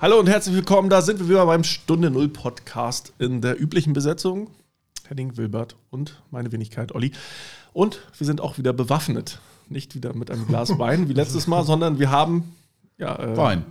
Hallo und herzlich willkommen. Da sind wir wieder beim Stunde Null Podcast in der üblichen Besetzung. Henning Wilbert und meine Wenigkeit Olli. Und wir sind auch wieder bewaffnet. Nicht wieder mit einem Glas Wein wie letztes Mal, sondern wir haben ja, äh, Wein.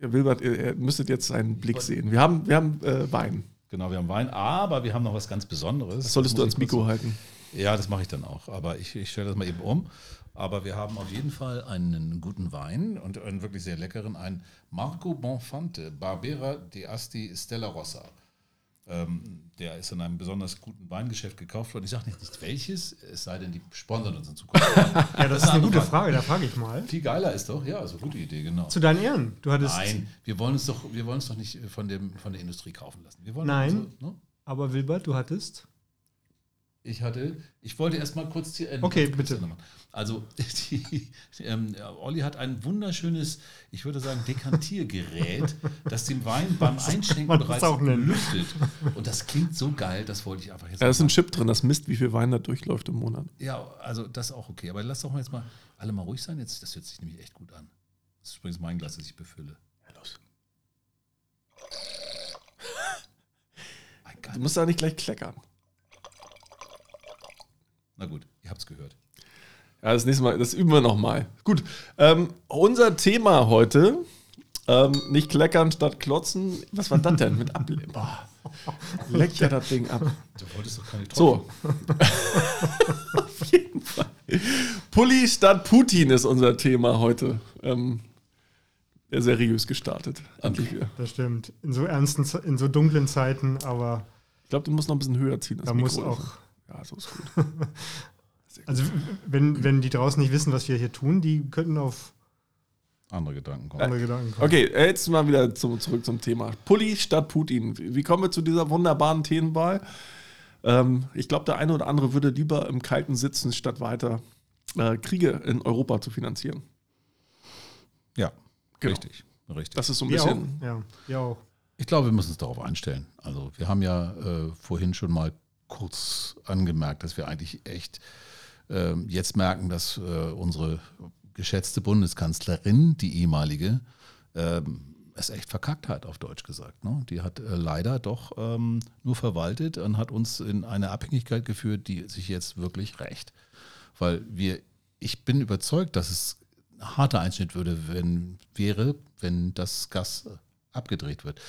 Ja, Wilbert, ihr, ihr müsstet jetzt seinen Blick sehen. Wir haben, wir haben äh, Wein. Genau, wir haben Wein, aber wir haben noch was ganz Besonderes. Das solltest Das du ans Mikro halten. Ja, das mache ich dann auch. Aber ich, ich stelle das mal eben um. Aber wir haben auf jeden Fall einen guten Wein und einen wirklich sehr leckeren, ein Marco Bonfante, Barbera de Asti Stella Rossa. Ähm, der ist in einem besonders guten Weingeschäft gekauft worden. Ich sage nicht, nicht welches, es sei denn, die sponsern uns in Zukunft. Ja, das ist eine gute Frage. Frage, da frage ich mal. Viel geiler ist doch, ja, eine gute Idee, genau. Zu deinen Ehren. Du hattest. Nein, wir wollen uns doch, wir wollen uns doch nicht von, dem, von der Industrie kaufen lassen. Wir wollen Nein. So, ne? Aber Wilbert, du hattest. Ich hatte, ich wollte erst mal kurz die enden. Okay, bitte. Also, die, ähm, Olli hat ein wunderschönes, ich würde sagen, Dekantiergerät, das den Wein beim Einschenken bereits lüftet. Und das klingt so geil, das wollte ich einfach jetzt Da ist ein Chip drin, das misst, wie viel Wein da durchläuft im Monat. Ja, also das ist auch okay. Aber lass doch mal jetzt mal alle mal ruhig sein. Jetzt, das hört sich nämlich echt gut an. Das ist übrigens mein Glas, das ich befülle. Ja, los. Du musst da nicht gleich kleckern. Na gut, ihr habt's gehört. Ja, das nächste Mal, das üben wir nochmal. Gut, ähm, unser Thema heute, ähm, nicht kleckern statt klotzen. Was war das denn mit ab? Boah, leckt ja das Ding ab. Du wolltest doch keine So. Auf jeden Fall. Pulli statt Putin ist unser Thema heute. Ähm, seriös gestartet. Endlich wieder. Das stimmt. In so ernsten, in so dunklen Zeiten, aber Ich glaube, du musst noch ein bisschen höher ziehen. das da muss auch. Ja, so ist gut. Also, wenn, wenn die draußen nicht wissen, was wir hier tun, die könnten auf Andere Gedanken kommen. andere Gedanken kommen. Okay, äh, jetzt mal wieder zum, zurück zum Thema. Pulli statt Putin. Wie kommen wir zu dieser wunderbaren Themenwahl? Ähm, ich glaube, der eine oder andere würde lieber im Kalten sitzen, statt weiter äh, Kriege in Europa zu finanzieren. Ja, Genau. richtig. Richtig. Das ist so ein Wir auch. bisschen. Ja, wir auch. Ich glaube, wir müssen uns darauf einstellen. Also wir haben ja äh, vorhin schon mal kurz angemerkt, dass wir eigentlich echt äh, jetzt merken, dass äh, unsere geschätzte Bundeskanzlerin, die ehemalige, ähm, es echt verkackt hat, auf Deutsch gesagt. Ne? Die hat äh, leider doch ähm, nur verwaltet und hat uns in eine Abhängigkeit geführt, die sich jetzt wirklich rächt. Weil wir, ich bin überzeugt, dass es ein harter Einschnitt würde, wenn, wäre, wenn das Gas abgedreht wird.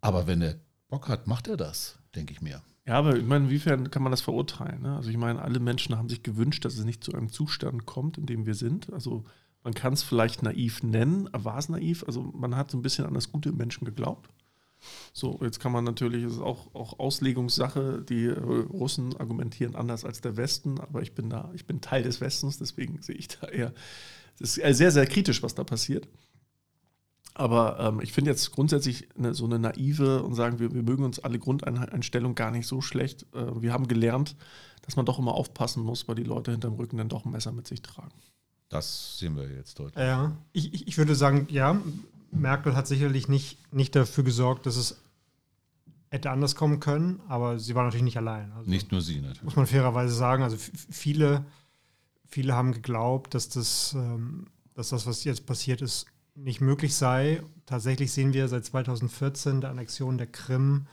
Aber wenn er Bock hat, macht er das, denke ich mir. Ja, aber ich meine, inwiefern kann man das verurteilen? Ne? Also ich meine, alle Menschen haben sich gewünscht, dass es nicht zu einem Zustand kommt, in dem wir sind. Also man kann es vielleicht naiv nennen, war es naiv? Also man hat so ein bisschen an das Gute im Menschen geglaubt. So, jetzt kann man natürlich, es ist auch, auch Auslegungssache, die äh, Russen argumentieren anders als der Westen, aber ich bin da, ich bin Teil des Westens, deswegen sehe ich da eher, es ist sehr, sehr kritisch, was da passiert. Aber ähm, ich finde jetzt grundsätzlich eine, so eine naive und sagen, wir, wir mögen uns alle Grundeinstellung gar nicht so schlecht. Äh, wir haben gelernt, dass man doch immer aufpassen muss, weil die Leute hinterm Rücken dann doch ein Messer mit sich tragen. Das sehen wir jetzt deutlich. Ja, ich, ich- würde sagen, ja, Merkel hat sicherlich nicht, nicht dafür gesorgt, dass es hätte anders kommen können, aber sie war natürlich nicht allein. Also, Nicht nur sie natürlich. muss man fairerweise sagen. Also viele, viele haben geglaubt, dass das, ähm, dass das, was jetzt passiert ist, nicht möglich sei. Tatsächlich sehen wir seit 2014 der Annexion der Krim,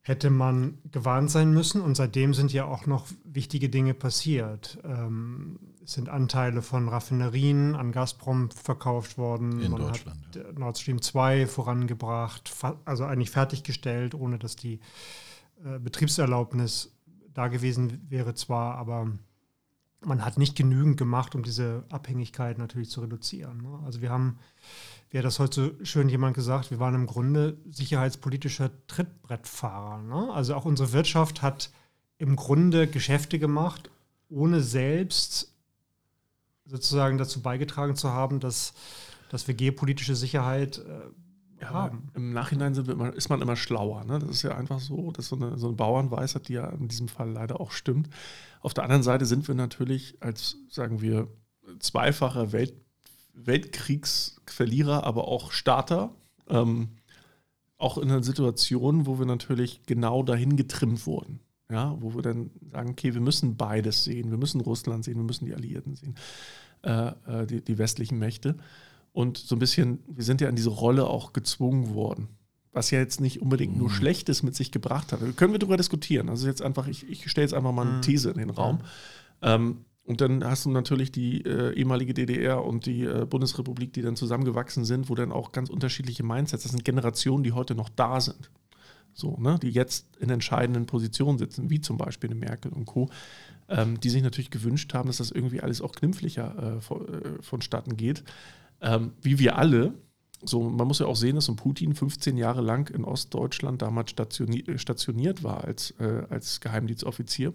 hätte man gewarnt sein müssen. Und seitdem sind ja auch noch wichtige Dinge passiert. Ähm, es sind Anteile von Raffinerien an Gazprom verkauft worden. In man Deutschland, Hat äh, Nord Stream 2 vorangebracht, also eigentlich fertiggestellt, ohne dass die äh, Betriebserlaubnis da gewesen wäre zwar, aber man hat nicht genügend gemacht, um diese Abhängigkeit natürlich zu reduzieren. ne? Also wir haben, wie hat das heute schön jemand gesagt, wir waren im Grunde sicherheitspolitischer Trittbrettfahrer. Ne? Also auch unsere Wirtschaft hat im Grunde Geschäfte gemacht, ohne selbst sozusagen dazu beigetragen zu haben, dass, dass wir geopolitische Sicherheit äh, haben. Im Nachhinein immer, ist man immer schlauer. Ne? Das ist ja einfach so, das ist so eine, so eine Bauernweisheit, die ja in diesem Fall leider auch stimmt. Auf der anderen Seite sind wir natürlich als, sagen wir, zweifacher Welt, Weltkriegsverlierer, aber auch Starter, ähm, auch in einer Situation, wo wir natürlich genau dahin getrimmt wurden. ja, wo wir dann sagen, okay, wir müssen beides sehen, wir müssen Russland sehen, wir müssen die Alliierten sehen, äh, äh die, die westlichen Mächte. Und so ein bisschen, wir sind ja in diese Rolle auch gezwungen worden was ja jetzt nicht unbedingt nur mhm. Schlechtes mit sich gebracht hat. Können wir darüber diskutieren. Also jetzt einfach, ich, ich stelle jetzt einfach mal eine mhm. These in den Raum. Ähm, und dann hast du natürlich die äh, ehemalige DDR und die äh, Bundesrepublik, die dann zusammengewachsen sind, wo dann auch ganz unterschiedliche Mindsets, das sind Generationen, die heute noch da sind. So, ne, die jetzt in entscheidenden Positionen sitzen, wie zum Beispiel eine Merkel und Co., ähm, die sich natürlich gewünscht haben, dass das irgendwie alles auch knimpflicher äh, äh, vonstatten geht. Ähm, wie wir alle, so, man muss ja auch sehen, dass so Putin 15 Jahre lang in Ostdeutschland damals stationiert, stationiert war als, äh, als Geheimdienstoffizier.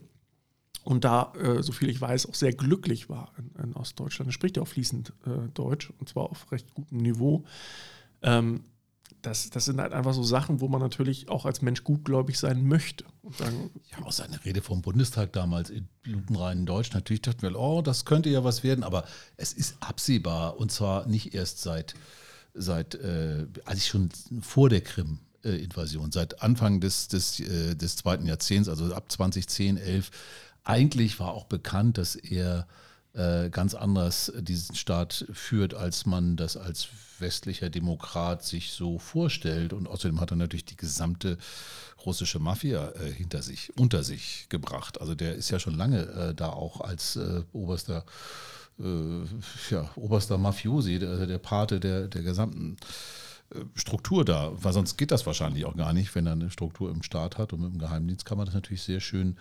Und da, äh, so viel ich weiß, auch sehr glücklich war in, in Ostdeutschland. Er spricht ja auch fließend äh, Deutsch und zwar auf recht gutem Niveau. Ähm, das, das sind halt einfach so Sachen, wo man natürlich auch als Mensch gutgläubig sein möchte. Sagen, ja, auch seine Rede vom Bundestag damals in lupenreinen Deutsch. Natürlich dachten wir, oh, das könnte ja was werden, aber es ist absehbar und zwar nicht erst seit seit, äh, eigentlich schon vor der Krim-Invasion, seit Anfang des, des, äh, des zweiten Jahrzehnts, also ab 2010, 11, eigentlich war auch bekannt, dass er äh, ganz anders diesen Staat führt, als man das als westlicher Demokrat sich so vorstellt. Und außerdem hat er natürlich die gesamte russische Mafia äh, hinter sich, unter sich gebracht. Also der ist ja schon lange äh, da auch als äh, oberster äh, ja, oberster Mafiosi, der, der Pate der, der gesamten äh, Struktur da, weil sonst geht das wahrscheinlich auch gar nicht, wenn er eine Struktur im Staat hat und mit dem Geheimdienst kann man das natürlich sehr schön.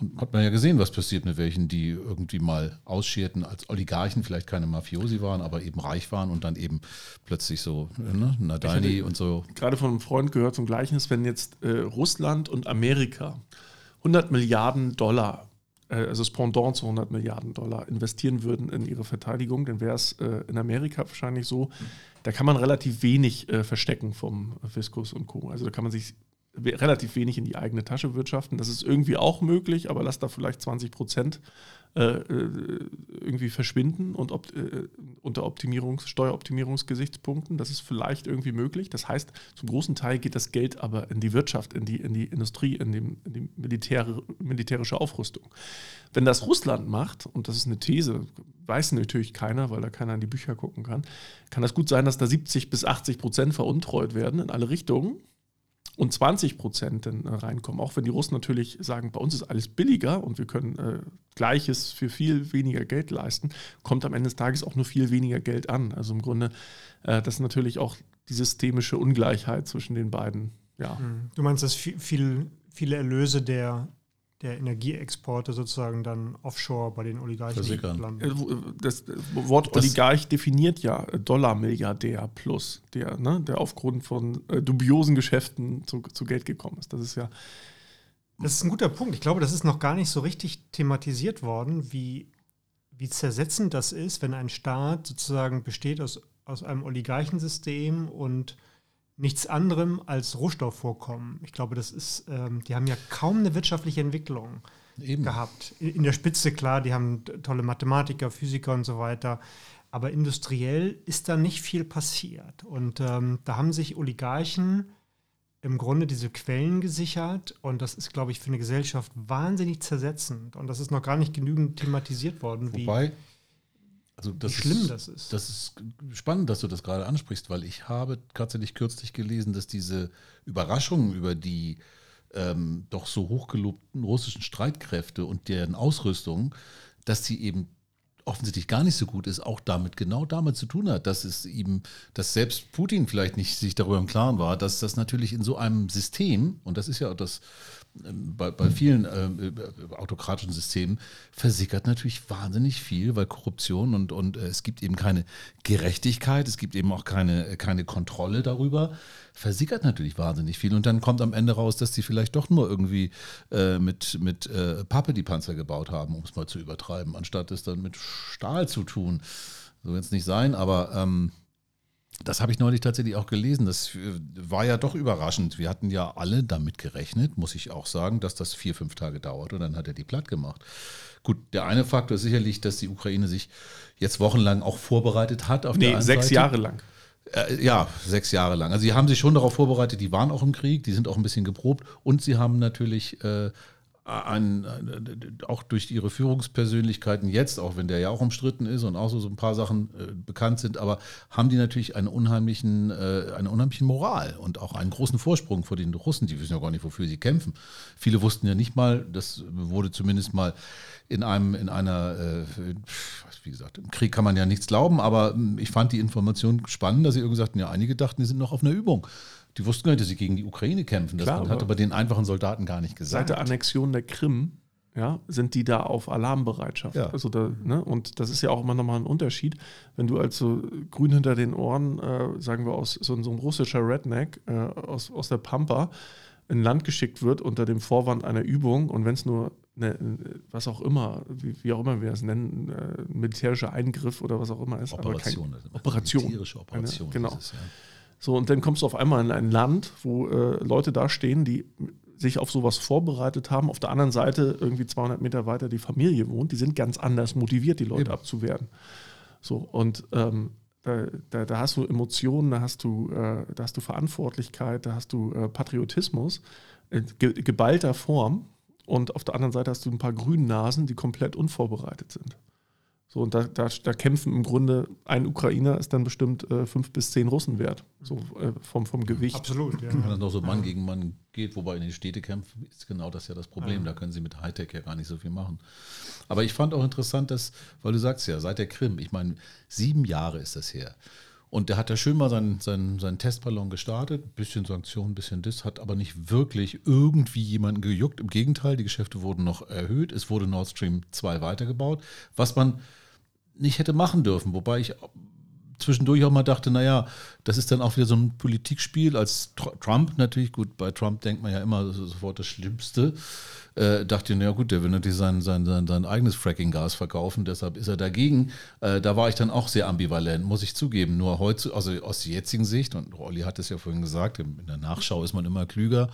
Und hat man ja gesehen, was passiert mit welchen, die irgendwie mal ausscherten als Oligarchen, vielleicht keine Mafiosi waren, aber eben reich waren und dann eben plötzlich so, ne, Nadalny und so. Gerade von einem Freund gehört zum Gleichnis, wenn jetzt äh, Russland und Amerika 100 Milliarden Dollar äh, also das Pendant zu 100 Milliarden Dollar investieren würden in ihre Verteidigung, dann wäre es äh, in Amerika wahrscheinlich so, da kann man relativ wenig äh, verstecken vom Fiskus und Co. Also da kann man sich relativ wenig in die eigene Tasche wirtschaften. Das ist irgendwie auch möglich, aber lass da vielleicht 20 Prozent äh, äh, irgendwie verschwinden und op äh, unter Optimierungs-, Steueroptimierungsgesichtspunkten. Das ist vielleicht irgendwie möglich. Das heißt, zum großen Teil geht das Geld aber in die Wirtschaft, in die, in die Industrie, in, dem, in die Militär, militärische Aufrüstung. Wenn das Russland macht, und das ist eine These, weiß natürlich keiner, weil da keiner in die Bücher gucken kann, kann das gut sein, dass da 70 bis 80 Prozent veruntreut werden in alle Richtungen und 20 Prozent dann äh, reinkommen. Auch wenn die Russen natürlich sagen, bei uns ist alles billiger und wir können äh, Gleiches für viel weniger Geld leisten, kommt am Ende des Tages auch nur viel weniger Geld an. Also im Grunde, äh, das ist natürlich auch die systemische Ungleichheit zwischen den beiden. Ja. Hm. Du meinst, dass viel, viele Erlöse der der Energieexporte sozusagen dann offshore bei den Oligarchen landen. Äh, äh, das Wort das Oligarch definiert ja Dollarmilliardär plus, der, ne, der aufgrund von äh, dubiosen Geschäften zu, zu Geld gekommen ist. Das ist ja. Das ist ein guter Punkt. Ich glaube, das ist noch gar nicht so richtig thematisiert worden, wie, wie zersetzend das ist, wenn ein Staat sozusagen besteht aus, aus einem Oligarchensystem und nichts anderem als Rohstoffvorkommen. Ich glaube, das ist, ähm, die haben ja kaum eine wirtschaftliche Entwicklung Eben. gehabt. In der Spitze, klar, die haben tolle Mathematiker, Physiker und so weiter. Aber industriell ist da nicht viel passiert. Und ähm, da haben sich Oligarchen im Grunde diese Quellen gesichert. Und das ist, glaube ich, für eine Gesellschaft wahnsinnig zersetzend. Und das ist noch gar nicht genügend thematisiert worden. Wobei, also das Wie schlimm ist, das ist. Das ist spannend, dass du das gerade ansprichst, weil ich habe tatsächlich kürzlich gelesen, dass diese Überraschungen über die ähm, doch so hochgelobten russischen Streitkräfte und deren Ausrüstung, dass sie eben offensichtlich gar nicht so gut ist, auch damit genau damit zu tun hat, dass es ihm, dass selbst Putin vielleicht nicht sich darüber im Klaren war, dass das natürlich in so einem System, und das ist ja das bei, bei vielen äh, autokratischen Systemen versickert natürlich wahnsinnig viel, weil Korruption und, und äh, es gibt eben keine Gerechtigkeit, es gibt eben auch keine, keine Kontrolle darüber, versickert natürlich wahnsinnig viel. Und dann kommt am Ende raus, dass die vielleicht doch nur irgendwie äh, mit, mit äh, Pappe die Panzer gebaut haben, um es mal zu übertreiben, anstatt es dann mit Stahl zu tun. So wird es nicht sein, aber ähm, das habe ich neulich tatsächlich auch gelesen. Das war ja doch überraschend. Wir hatten ja alle damit gerechnet, muss ich auch sagen, dass das vier, fünf Tage dauert und dann hat er die platt gemacht. Gut, der eine Faktor ist sicherlich, dass die Ukraine sich jetzt wochenlang auch vorbereitet hat. Auf nee, sechs Seite. Jahre lang. Äh, ja, sechs Jahre lang. Also sie haben sich schon darauf vorbereitet, die waren auch im Krieg, die sind auch ein bisschen geprobt und sie haben natürlich äh, ein, auch durch ihre Führungspersönlichkeiten jetzt, auch wenn der ja auch umstritten ist und auch so, so ein paar Sachen äh, bekannt sind, aber haben die natürlich eine, unheimlichen, äh, eine unheimliche Moral und auch einen großen Vorsprung vor den Russen. Die wissen ja gar nicht, wofür sie kämpfen. Viele wussten ja nicht mal, das wurde zumindest mal in einem, in einer, äh, wie gesagt, im Krieg kann man ja nichts glauben, aber hm, ich fand die Information spannend, dass sie irgendwie sagten, ja, einige dachten, die sind noch auf einer Übung. Die wussten gar nicht, dass sie gegen die Ukraine kämpfen. Das Klar, hat aber den einfachen Soldaten gar nicht gesagt. Seit der Annexion der Krim ja, sind die da auf Alarmbereitschaft. Ja. Also da, ne, und das ist ja auch immer nochmal ein Unterschied, wenn du als so grün hinter den Ohren, äh, sagen wir aus so, so ein russischer Redneck äh, aus, aus der Pampa, in Land geschickt wird unter dem Vorwand einer Übung und wenn es nur eine, was auch immer, wie, wie, auch immer wir es nennen, äh, militärischer Eingriff oder was auch immer ist. Operation. Aber kein, Operation. Militärische Operation. Eine, genau. Es, ja. So, und dann kommst du auf einmal in ein Land, wo äh, Leute da stehen, die sich auf sowas vorbereitet haben. Auf der anderen Seite, irgendwie 200 Meter weiter, die Familie wohnt. Die sind ganz anders motiviert, die Leute Eben. abzuwehren. So, und ähm, da, da, da, hast du Emotionen, da hast du, äh, da hast du Verantwortlichkeit, da hast du äh, Patriotismus in ge geballter Form. Und auf der anderen Seite hast du ein paar Grünnasen, die komplett unvorbereitet sind. So, und da, da, da, kämpfen im Grunde ein Ukrainer ist dann bestimmt äh, fünf bis zehn Russen wert, so äh, vom, vom Gewicht. Absolut, ja. Wenn das noch so Mann gegen Mann geht, wobei in den Städte kämpfen, ist genau das ja das Problem. Ja. Da können sie mit Hightech ja gar nicht so viel machen. Aber ich fand auch interessant, dass, weil du sagst ja, seit der Krim, ich meine, sieben Jahre ist das her. Und der hat ja schön mal seinen, seinen, seinen Testballon gestartet, bisschen Sanktionen, bisschen das, hat aber nicht wirklich irgendwie jemanden gejuckt. Im Gegenteil, die Geschäfte wurden noch erhöht, es wurde Nord Stream 2 weitergebaut, was man nicht hätte machen dürfen. Wobei ich zwischendurch auch mal dachte, naja, das ist dann auch wieder so ein Politikspiel als Trump natürlich, gut, bei Trump denkt man ja immer sofort das Schlimmste. Äh, dachte ich, naja gut, der will natürlich sein, sein, sein, sein eigenes Fracking-Gas verkaufen, deshalb ist er dagegen. Äh, da war ich dann auch sehr ambivalent, muss ich zugeben. Nur heute, also aus der jetzigen Sicht, und Olli hat es ja vorhin gesagt, in der Nachschau ist man immer klüger,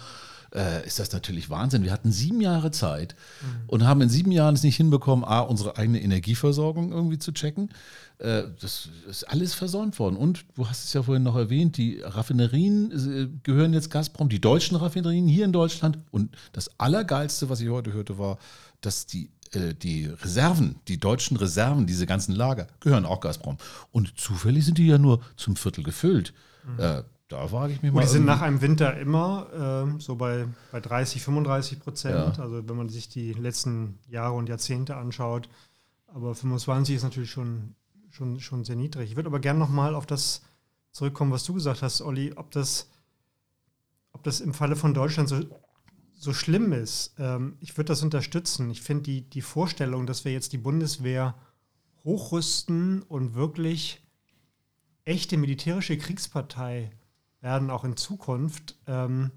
äh, ist das natürlich Wahnsinn. Wir hatten sieben Jahre Zeit mhm. und haben in sieben Jahren es nicht hinbekommen, A, unsere eigene Energieversorgung irgendwie zu checken. Äh, das ist alles versäumt worden. Und du hast es ja vorhin noch erwähnt, die Raffinerien äh, gehören jetzt Gazprom, die deutschen Raffinerien hier in Deutschland. Und das Allergeilste, was ich heute hörte, war, dass die äh, die Reserven, die deutschen Reserven, diese ganzen Lager, gehören auch Gazprom. Und zufällig sind die ja nur zum Viertel gefüllt. Mhm. Äh, da wage ich mich mal. Die sind nach einem Winter immer äh, so bei, bei 30, 35 Prozent. Ja. Also wenn man sich die letzten Jahre und Jahrzehnte anschaut. Aber 25 ist natürlich schon, schon, schon sehr niedrig. Ich würde aber gerne nochmal auf das zurückkommen, was du gesagt hast, Olli, ob das, ob das im Falle von Deutschland so, so schlimm ist. Ähm, ich würde das unterstützen. Ich finde die, die Vorstellung, dass wir jetzt die Bundeswehr hochrüsten und wirklich echte militärische Kriegspartei werden auch in Zukunft ähm,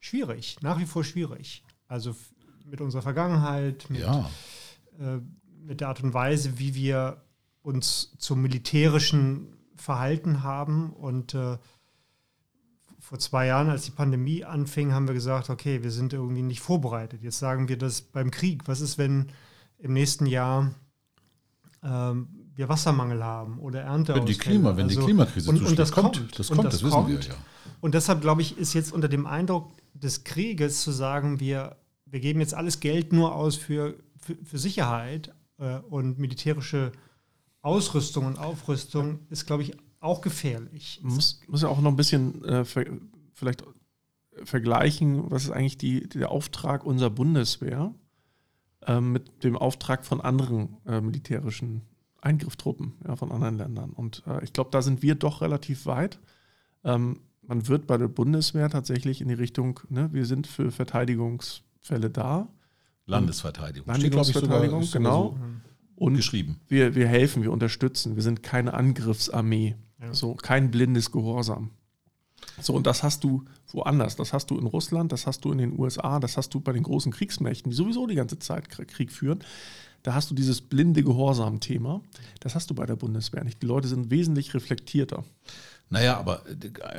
schwierig, nach wie vor schwierig. Also mit unserer Vergangenheit, mit, ja. äh, mit der Art und Weise, wie wir uns zum militärischen Verhalten haben. Und äh, vor zwei Jahren, als die Pandemie anfing, haben wir gesagt, okay, wir sind irgendwie nicht vorbereitet. Jetzt sagen wir das beim Krieg. Was ist, wenn im nächsten Jahr ähm, wir Wassermangel haben oder Ernte wenn die Klima, Wenn also, die Klimakrise und, und das kommt, kommt, das kommt, das, das wissen kommt. wir ja. Und deshalb, glaube ich, ist jetzt unter dem Eindruck des Krieges zu sagen, wir, wir geben jetzt alles Geld nur aus für, für, für Sicherheit äh, und militärische Ausrüstung und Aufrüstung, ist, glaube ich, auch gefährlich. Man muss, muss ja auch noch ein bisschen äh, ver vielleicht vergleichen, was ist eigentlich die, der Auftrag unserer Bundeswehr äh, mit dem Auftrag von anderen äh, militärischen Eingriffstruppen ja, von anderen Ländern. Und äh, ich glaube, da sind wir doch relativ weit. Ähm, man wird bei der Bundeswehr tatsächlich in die Richtung, ne, wir sind für Verteidigungsfälle da. Landesverteidigung. Landesverteidigung, sogar, genau. So und geschrieben. Wir, wir helfen, wir unterstützen. Wir sind keine Angriffsarmee. Ja. So, kein blindes Gehorsam. So, und das hast du woanders. Das hast du in Russland, das hast du in den USA, das hast du bei den großen Kriegsmächten, die sowieso die ganze Zeit Krieg führen. Da hast du dieses blinde Gehorsam-Thema. Das hast du bei der Bundeswehr nicht. Die Leute sind wesentlich reflektierter. Naja, aber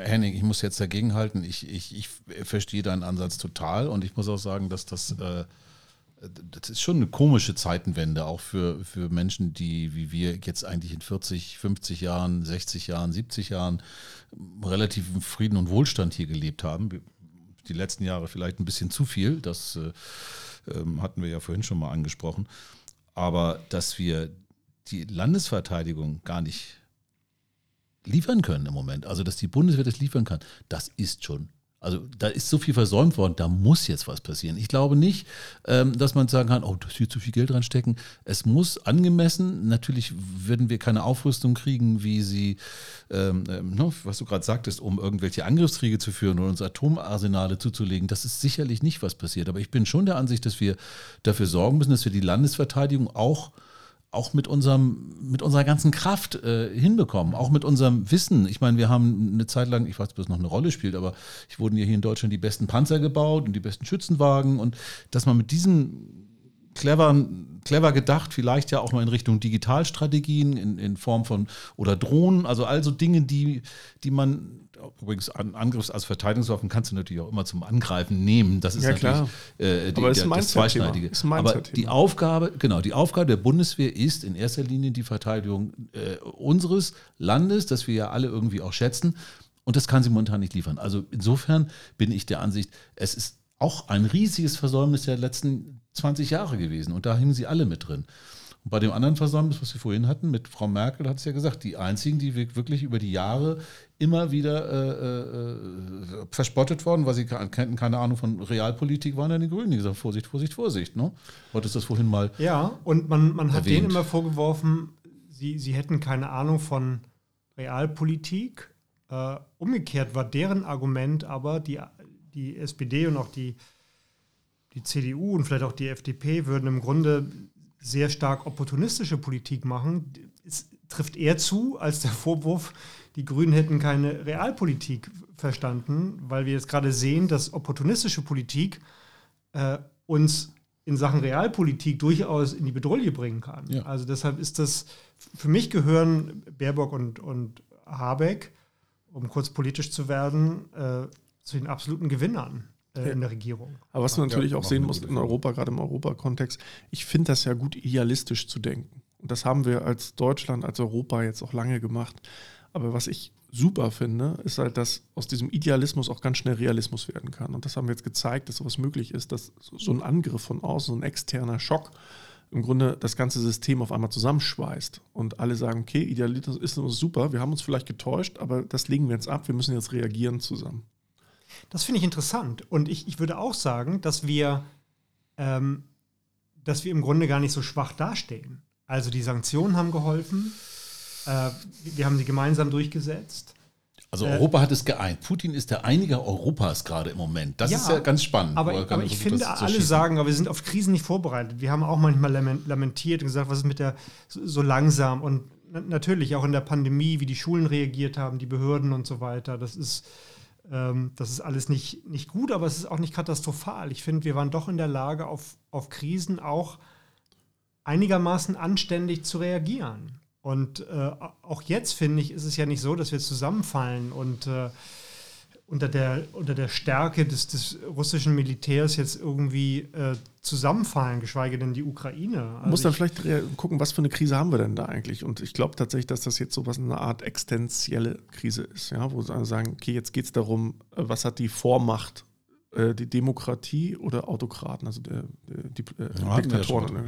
Henning, ich muss jetzt dagegenhalten. Ich, ich, ich verstehe deinen Ansatz total und ich muss auch sagen, dass das, äh, das ist schon eine komische Zeitenwende, auch für, für Menschen, die wie wir jetzt eigentlich in 40, 50 Jahren, 60 Jahren, 70 Jahren relativ im Frieden und Wohlstand hier gelebt haben. Die letzten Jahre vielleicht ein bisschen zu viel. Das äh, ähm, hatten wir ja vorhin schon mal angesprochen. Aber dass wir die Landesverteidigung gar nicht liefern können im Moment, also dass die Bundeswehr das liefern kann, das ist schon also da ist so viel versäumt worden, da muss jetzt was passieren. Ich glaube nicht, ähm, dass man sagen kann, oh, da ist hier zu viel Geld reinstecken. Es muss angemessen, natürlich würden wir keine Aufrüstung kriegen, wie sie, ähm, ähm ne, was du gerade sagtest, um irgendwelche Angriffskriege zu führen oder uns Atomarsenale zuzulegen. Das ist sicherlich nicht, was passiert. Aber ich bin schon der Ansicht, dass wir dafür sorgen müssen, dass wir die Landesverteidigung auch auch mit unserem, mit unserer ganzen Kraft äh, hinbekommen, auch mit unserem Wissen. Ich meine, wir haben eine Zeit lang, ich weiß ob das noch eine Rolle spielt, aber ich wurden ja hier in Deutschland die besten Panzer gebaut und die besten Schützenwagen und dass man mit diesen clever, clever gedacht, vielleicht ja auch mal in Richtung Digitalstrategien in, in Form von oder Drohnen, also also Dinge, die, die man übrigens Angriffs- als Verteidigungswaffen kannst du natürlich auch immer zum Angreifen nehmen. Das ist ja, natürlich äh, die, der, das Zweischneidige. Aber die Aufgabe, genau, die Aufgabe der Bundeswehr ist in erster Linie die Verteidigung äh, unseres Landes, das wir ja alle irgendwie auch schätzen. Und das kann sie momentan nicht liefern. Also insofern bin ich der Ansicht, es ist auch ein riesiges Versäumnis der letzten 20 Jahre gewesen. Und da hingen sie alle mit drin. Und bei dem anderen Versäumnis, was wir vorhin hatten, mit Frau Merkel, hat es ja gesagt, die einzigen, die wirklich über die Jahre immer wieder äh, äh, verspottet worden, weil sie kannten keine Ahnung von Realpolitik, waren ja die Grünen, die gesagt Vorsicht, Vorsicht, Vorsicht. Ne? Hattest das vorhin mal. Ja, und man, man hat denen immer vorgeworfen, sie, sie hätten keine Ahnung von Realpolitik. Äh, umgekehrt war deren Argument aber, die, die SPD und auch die, die CDU und vielleicht auch die FDP würden im Grunde sehr stark opportunistische Politik machen. Es trifft eher zu als der Vorwurf, die Grünen hätten keine Realpolitik verstanden, weil wir jetzt gerade sehen, dass opportunistische Politik äh, uns in Sachen Realpolitik durchaus in die Bedrohung bringen kann. Ja. Also deshalb ist das, für mich gehören Baerbock und, und Habeck, um kurz politisch zu werden, äh, zu den absoluten Gewinnern äh, in der Regierung. Aber was man natürlich ja, auch sehen muss in Europa, gerade im Europakontext, ich finde das ja gut idealistisch zu denken. Und das haben wir als Deutschland, als Europa jetzt auch lange gemacht. Aber was ich super finde, ist halt, dass aus diesem Idealismus auch ganz schnell Realismus werden kann. Und das haben wir jetzt gezeigt, dass sowas möglich ist, dass so ein Angriff von außen, so ein externer Schock im Grunde das ganze System auf einmal zusammenschweißt. Und alle sagen, okay, Idealismus ist super, wir haben uns vielleicht getäuscht, aber das legen wir jetzt ab, wir müssen jetzt reagieren zusammen. Das finde ich interessant. Und ich, ich würde auch sagen, dass wir, ähm, dass wir im Grunde gar nicht so schwach dastehen. Also die Sanktionen haben geholfen. Äh, wir haben sie gemeinsam durchgesetzt. Also äh, Europa hat es geeint. Putin ist der Einiger Europas gerade im Moment. Das ja, ist ja ganz spannend. Aber, aber ich finde, alle sagen, aber wir sind auf Krisen nicht vorbereitet. Wir haben auch manchmal lamentiert und gesagt, was ist mit der so langsam und natürlich auch in der Pandemie, wie die Schulen reagiert haben, die Behörden und so weiter. Das ist, das ist alles nicht, nicht gut, aber es ist auch nicht katastrophal. Ich finde, wir waren doch in der Lage, auf, auf Krisen auch einigermaßen anständig zu reagieren. Und äh, auch jetzt, finde ich, ist es ja nicht so, dass wir zusammenfallen und äh, unter, der, unter der Stärke des, des russischen Militärs jetzt irgendwie äh, zusammenfallen, geschweige denn die Ukraine. Also muss dann vielleicht gucken, was für eine Krise haben wir denn da eigentlich? Und ich glaube tatsächlich, dass das jetzt so was eine Art existenzielle Krise ist, ja, wo sie sagen, okay, jetzt geht es darum, äh, was hat die Vormacht äh, die Demokratie oder Autokraten, also der, der, die äh, ja, Diktatoren. Ja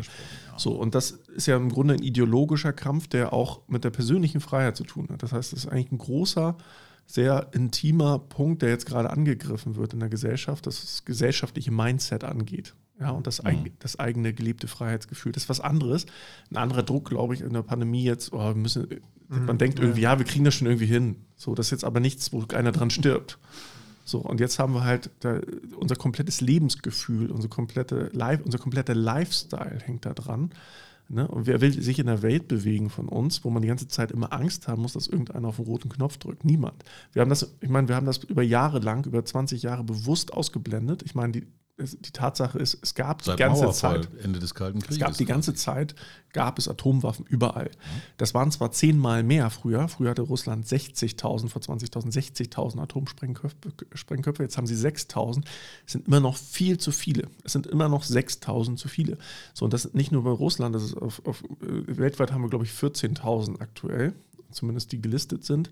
so, und das ist ja im Grunde ein ideologischer Kampf, der auch mit der persönlichen Freiheit zu tun hat. Das heißt, es ist eigentlich ein großer, sehr intimer Punkt, der jetzt gerade angegriffen wird in der Gesellschaft, dass das gesellschaftliche Mindset angeht. Ja, und das, mhm. das eigene gelebte Freiheitsgefühl. Das ist was anderes. Ein anderer Druck, glaube ich, in der Pandemie jetzt, oh, müssen, mhm. man denkt irgendwie, ja, wir kriegen das schon irgendwie hin. So, das ist jetzt aber nichts, wo einer dran stirbt. So, und jetzt haben wir halt da, unser komplettes Lebensgefühl, unsere komplette Life, unser kompletter Lifestyle hängt da dran. Ne? Und wer will sich in der Welt bewegen von uns, wo man die ganze Zeit immer Angst haben muss, dass irgendeiner auf den roten Knopf drückt? Niemand. Wir haben das, ich meine, wir haben das über Jahre lang, über 20 Jahre bewusst ausgeblendet. Ich meine, die, die Tatsache ist, es gab Seit die ganze Mauerfall, Zeit. Ende des Kalten Krieges. Es gab die ganze Zeit, gab es Atomwaffen überall. Das waren zwar zehnmal mehr früher. Früher hatte Russland 60.000, vor 20.000 60.000 Atomsprengköpfe. Jetzt haben sie 6.000. Es sind immer noch viel zu viele. Es sind immer noch 6.000 zu viele. So, und das nicht nur bei Russland, das ist auf, auf, äh, weltweit haben wir, glaube ich, 14.000 aktuell, zumindest die gelistet sind.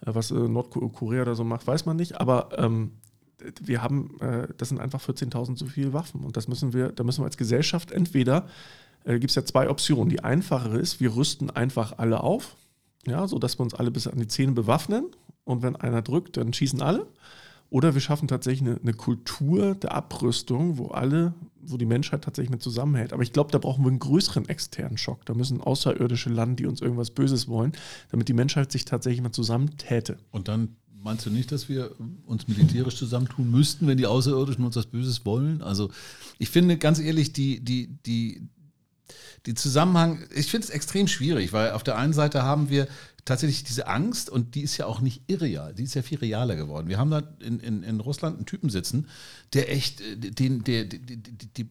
Äh, was äh, Nordkorea da so macht, weiß man nicht. Aber ähm, wir haben, äh, das sind einfach 14.000 so viele Waffen. Und das müssen wir, da müssen wir als Gesellschaft entweder, äh, gibt es ja zwei Optionen. Die einfachere ist, wir rüsten einfach alle auf, ja, sodass wir uns alle bis an die Zähne bewaffnen. Und wenn einer drückt, dann schießen alle. Oder wir schaffen tatsächlich eine, eine, Kultur der Abrüstung, wo alle, wo die Menschheit tatsächlich mit zusammenhält. Aber ich glaube, da brauchen wir einen größeren externen Schock. Da müssen Außerirdische landen, die uns irgendwas Böses wollen, damit die Menschheit sich tatsächlich mal zusammentäte. Und dann meinst du nicht, dass wir uns militärisch zusammentun müssten, wenn die Außerirdischen uns was Böses wollen? Also ich finde ganz ehrlich, die, die, die, die Zusammenhang, ich finde es extrem schwierig, weil auf der einen Seite haben wir tatsächlich diese Angst und die ist ja auch nicht irreal, die ist ja viel realer geworden. Wir haben da in, in, in Russland einen Typen sitzen, der echt, äh, den, der, der, der,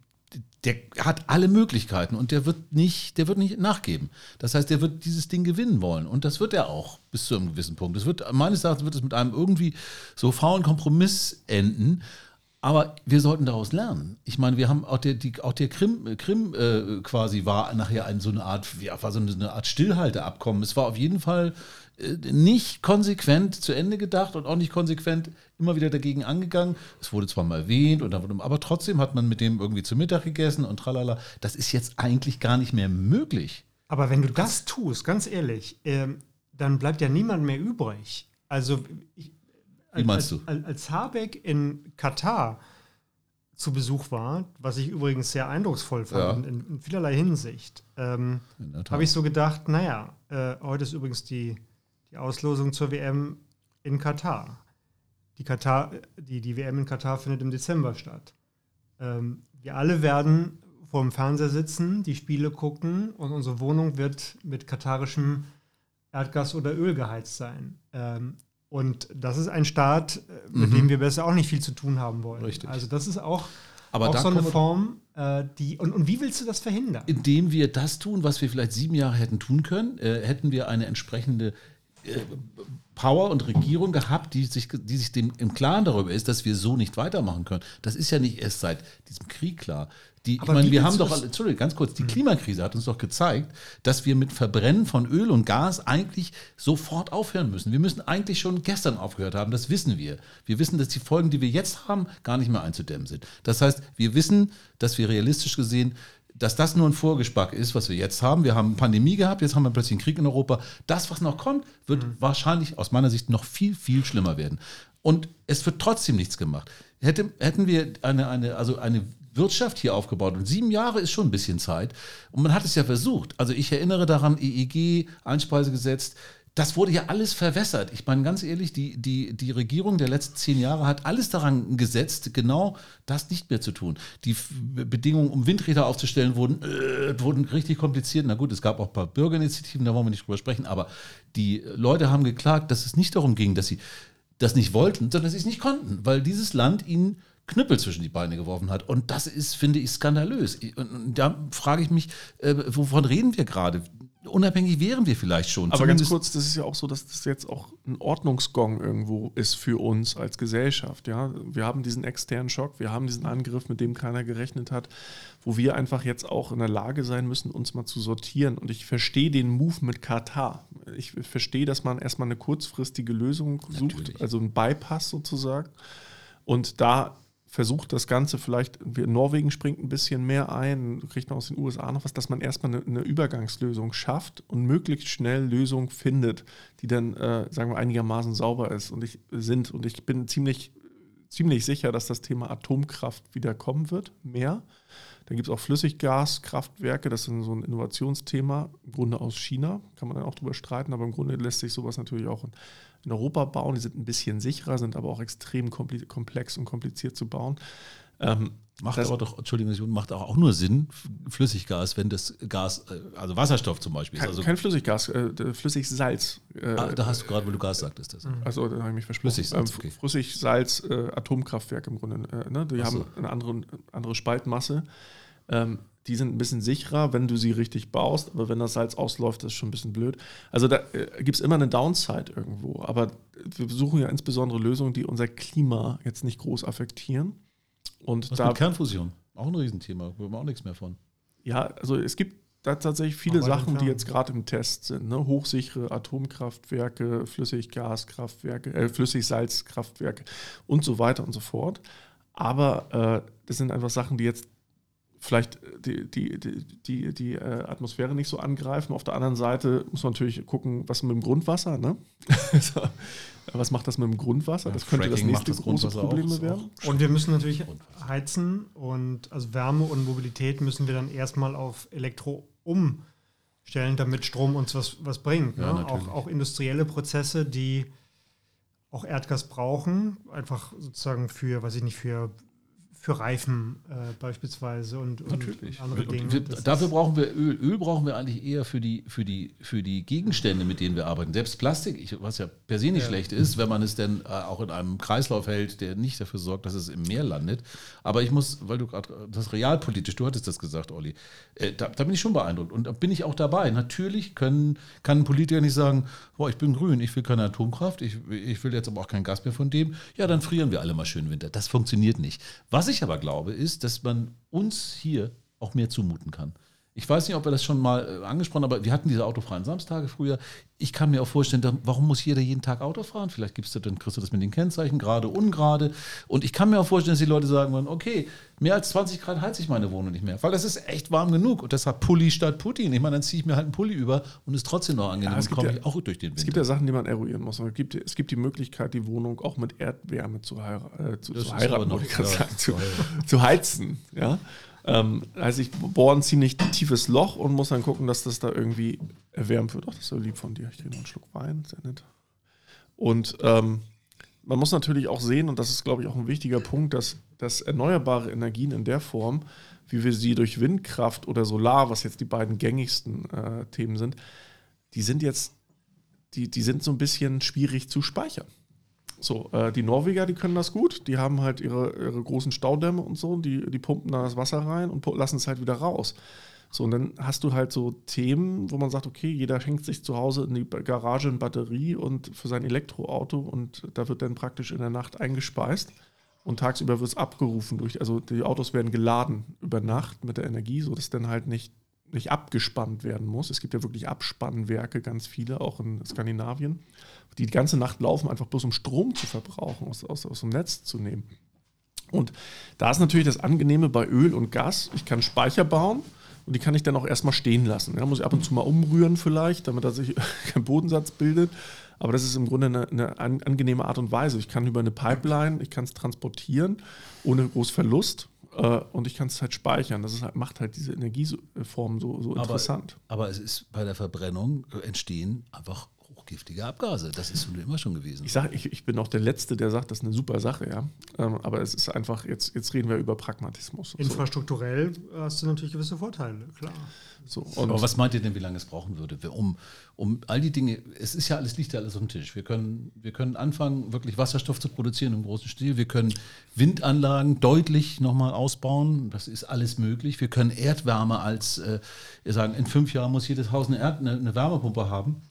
der hat alle Möglichkeiten und der wird nicht, der wird nicht nachgeben. Das heißt, der wird dieses Ding gewinnen wollen und das wird er auch bis zu einem gewissen Punkt. Es wird meines Erachtens wird es mit einem irgendwie so faulen Kompromiss enden. Aber wir sollten daraus lernen. Ich meine, wir haben auch der, die, auch der Krim, Krim äh, quasi war nachher ein, so eine Art, ja, war so eine Art Stillhalteabkommen. Es war auf jeden Fall nicht konsequent zu Ende gedacht und auch nicht konsequent immer wieder dagegen angegangen. Es wurde zwar mal erwähnt, und dann, aber trotzdem hat man mit dem irgendwie zu Mittag gegessen und tralala. Das ist jetzt eigentlich gar nicht mehr möglich. Aber wenn du das tust, ganz ehrlich, äh, dann bleibt ja niemand mehr übrig. Also ich, wie meinst du? Als, als Habeck in Katar zu Besuch war, was ich übrigens sehr eindrucksvoll fand, ja. in, in, vielerlei Hinsicht, ähm, habe ich so gedacht, naja, äh, heute ist übrigens die, die Auslosung zur WM in Katar. Die, Katar die, die WM in Katar findet im Dezember statt. Ähm, wir alle werden vor dem Fernseher sitzen, die Spiele gucken und unsere Wohnung wird mit katarischem Erdgas oder Öl geheizt sein. Ähm, und das ist ein Staat, äh, mit mhm. dem wir besser auch nicht viel zu tun haben wollen. Richtig. Also das ist auch, Aber auch so eine Form, äh, die. Und, und wie willst du das verhindern? Indem wir das tun, was wir vielleicht sieben Jahre hätten tun können, äh, hätten wir eine entsprechende Power und Regierung gehabt, die sich, die sich dem, im Klaren darüber ist, dass wir so nicht weitermachen können. Das ist ja nicht erst seit diesem Krieg klar. Die, ich meine, wir haben doch, Entschuldigung, ganz kurz, die hm. Klimakrise hat uns doch gezeigt, dass wir mit Verbrennen von Öl und Gas eigentlich sofort aufhören müssen. Wir müssen eigentlich schon gestern aufgehört haben, das wissen wir. Wir wissen, dass die Folgen, die wir jetzt haben, gar nicht mehr einzudämmen sind. Das heißt, wir wissen, dass wir realistisch gesehen dass das nur ein Vorgespack ist, was wir jetzt haben. Wir haben Pandemie gehabt, jetzt haben wir plötzlich einen Krieg in Europa. Das, was noch kommt, wird mhm. wahrscheinlich aus meiner Sicht noch viel, viel schlimmer werden. Und es wird trotzdem nichts gemacht. Hätte, hätten wir eine, eine, also eine Wirtschaft hier aufgebaut. Und sieben Jahre ist schon ein bisschen Zeit. Und man hat es ja versucht. Also ich erinnere daran, EEG, Einspeisegesetz, das wurde ja alles verwässert. Ich meine, ganz ehrlich, die, die, die Regierung der letzten zehn Jahre hat alles daran gesetzt, genau das nicht mehr zu tun. Die Bedingungen, um Windräder aufzustellen, wurden, äh, wurden richtig kompliziert. Na gut, es gab auch ein paar Bürgerinitiativen, da wollen wir nicht drüber sprechen, aber die Leute haben geklagt, dass es nicht darum ging, dass sie das nicht wollten, sondern dass sie es nicht konnten, weil dieses Land ihnen Knüppel zwischen die Beine geworfen hat. Und das ist, finde ich, skandalös. Und da frage ich mich, äh, wovon reden wir gerade? Unabhängig wären wir vielleicht schon. Aber ganz kurz, das ist ja auch so, dass das jetzt auch ein Ordnungsgong irgendwo ist für uns als Gesellschaft. Ja? Wir haben diesen externen Schock, wir haben diesen Angriff, mit dem keiner gerechnet hat, wo wir einfach jetzt auch in der Lage sein müssen, uns mal zu sortieren. Und ich verstehe den Move mit Katar. Ich verstehe, dass man erstmal eine kurzfristige Lösung sucht, Natürlich. also einen Bypass sozusagen. Und da versucht das Ganze vielleicht, Norwegen springt ein bisschen mehr ein, kriegt man aus den USA noch was, dass man erstmal eine, eine Übergangslösung schafft und möglichst schnell Lösung findet, die dann, äh, sagen wir, einigermaßen sauber ist und ich, sind. Und ich bin ziemlich, ziemlich sicher, dass das Thema Atomkraft wieder kommen wird, mehr. Dann gibt es auch Flüssiggaskraftwerke, das ist so ein Innovationsthema, im Grunde aus China, kann man dann auch drüber streiten, aber im Grunde lässt sich sowas natürlich auch in in Europa bauen. Die sind ein bisschen sicherer, sind aber auch extrem komplex und kompliziert zu bauen. Ähm, macht das, aber doch, Entschuldigung, macht auch nur Sinn, Flüssiggas, wenn das Gas, äh, also Wasserstoff zum Beispiel. Kein, also, kein Flüssiggas, äh, Flüssigsalz. Äh, ah, da hast du gerade, weil du Gas sagtest. Das. Also da habe ich mich versprochen. Flüssigsalz, ähm, okay. Flüssigsalz, äh, Atomkraftwerk im Grunde. Äh, ne? Die so. haben eine andere, andere Spaltmasse. Ähm, die sind ein bisschen sicherer, wenn du sie richtig baust, aber wenn das Salz ausläuft, ist schon ein bisschen blöd. Also da äh, gibt es immer eine Downside irgendwo, aber wir suchen ja insbesondere Lösungen, die unser Klima jetzt nicht groß affektieren. Und Was da, mit Kernfusion? Auch ein Riesenthema, wo wir auch nichts mehr von. Ja, also es gibt da tatsächlich viele Aber Sachen, die jetzt gerade im Test sind. Ne? Hochsichere Atomkraftwerke, Flüssiggaskraftwerke, äh, Flüssigsalzkraftwerke und so weiter und so fort. Aber äh, das sind einfach Sachen, die jetzt vielleicht die, die, die, die, die äh, Atmosphäre nicht so angreifen. Auf der anderen Seite muss man natürlich gucken, was mit dem Grundwasser, ne? was macht das mit dem Grundwasser? Das könnte das nächste das große Problem werden. Und wir müssen natürlich heizen und also Wärme und Mobilität müssen wir dann erstmal auf Elektro umstellen, damit Strom uns was, was bringt. Ne? auch, auch industrielle Prozesse, die auch Erdgas brauchen, einfach sozusagen für, weiß ich nicht, für, für Reifen äh, beispielsweise und, und Natürlich. andere Dinge. wir, dafür brauchen wir Öl. Öl brauchen wir eigentlich eher für die, für die, für die Gegenstände, mit denen wir arbeiten. Selbst Plastik, ich, was ja per se nicht Ja. schlecht ist, wenn man es denn äh, auch in einem Kreislauf hält, der nicht dafür sorgt, dass es im Meer landet. Aber ich muss, weil du gerade das realpolitisch, du hattest das gesagt, Olli, äh, da, da bin ich schon beeindruckt. Und da bin ich auch dabei. Natürlich können, kann ein Politiker nicht sagen, boah, ich bin grün, ich will keine Atomkraft, ich, ich will jetzt aber auch kein Gas mehr von dem. Ja, dann frieren wir alle mal schön Winter. Das funktioniert nicht. Was ich aber glaube, ist, dass man uns hier auch mehr zumuten kann. Ich weiß nicht, ob wir das schon mal äh, angesprochen haben, aber wir hatten diese autofreien Samstage früher. Ich kann mir auch vorstellen, warum muss jeder jeden Tag Auto fahren? Vielleicht gibst du dann, kriegst du das mit den Kennzeichen, gerade, ungerade. Und ich kann mir auch vorstellen, dass die Leute sagen würden, okay, mehr als 20 Grad heize ich meine Wohnung nicht mehr, weil das ist echt warm genug. Und deshalb Pulli statt Putin. Ich meine, dann ziehe ich mir halt einen Pulli über und ist trotzdem noch angenehm Ja, es komme ja- ich auch durch den Es gibt Winter. ja Sachen, die man eruieren muss. Es gibt, es gibt die Möglichkeit, die Wohnung auch mit Erdwärme zu, heira äh, zu, zu heiraten, noch- ja, zu, zu heizen. Ja? Ähm, also ich bohre ein ziemlich tiefes Loch und muss dann gucken, dass das da irgendwie erwärmt wird. Ach, das ist so lieb von dir. Ich trinke noch einen Schluck Wein, sehr nett. Und ähm, man muss natürlich auch sehen, und das ist, glaube ich, auch ein wichtiger Punkt, dass, dass erneuerbare Energien in der Form, wie wir sie durch Windkraft oder Solar, was jetzt die beiden gängigsten äh, Themen sind, die sind jetzt, die, die sind so ein bisschen schwierig zu speichern. So, äh, die Norweger, die können das gut. Die haben halt ihre, ihre großen Staudämme und so, die, die pumpen da das Wasser rein und lassen es halt wieder raus. So, und dann hast du halt so Themen, wo man sagt, okay, jeder schenkt sich zu Hause in die Garage eine Batterie und für sein Elektroauto und da wird dann praktisch in der Nacht eingespeist und tagsüber wird es abgerufen durch, also die Autos werden geladen über Nacht mit der Energie, sodass dann halt nicht, nicht abgespannt werden muss. Es gibt ja wirklich Abspannwerke, ganz viele, auch in Skandinavien, die die ganze Nacht laufen, einfach bloß um Strom zu verbrauchen, aus, aus, aus dem Netz zu nehmen. Und da ist natürlich das Angenehme bei Öl und Gas. Ich kann Speicher bauen und die kann ich dann auch erstmal stehen lassen. Ja, muss ich ab und zu mal umrühren vielleicht, damit er sich kein Bodensatz bildet. Aber das ist im Grunde eine, eine an, angenehme Art und Weise. Ich kann über eine Pipeline, ich kann es transportieren ohne groß Verlust äh, und ich kann es halt speichern. Das ist halt, macht halt diese Energieform so, so interessant. Aber es ist bei der Verbrennung entstehen einfach hochgiftige Abgase. Das ist schon immer schon gewesen. Ich sage, ich, ich bin auch der Letzte, der sagt, das ist eine super Sache, ja. Ähm, aber es ist einfach, jetzt, jetzt reden wir über Pragmatismus. So, Infrastrukturell hast du natürlich gewisse Vorteile, klar. so. Und Aber was meint ihr denn, wie lange es brauchen würde? Um, um all die Dinge, es ist ja alles, liegt ja alles auf dem Tisch. Wir können, wir können anfangen, wirklich Wasserstoff zu produzieren im großen Stil. Wir können Windanlagen deutlich nochmal ausbauen. Das ist alles möglich. Wir können Erdwärme als, äh, wir sagen, in fünf Jahren muss jedes Haus eine, Erd, eine, eine Wärmepumpe haben.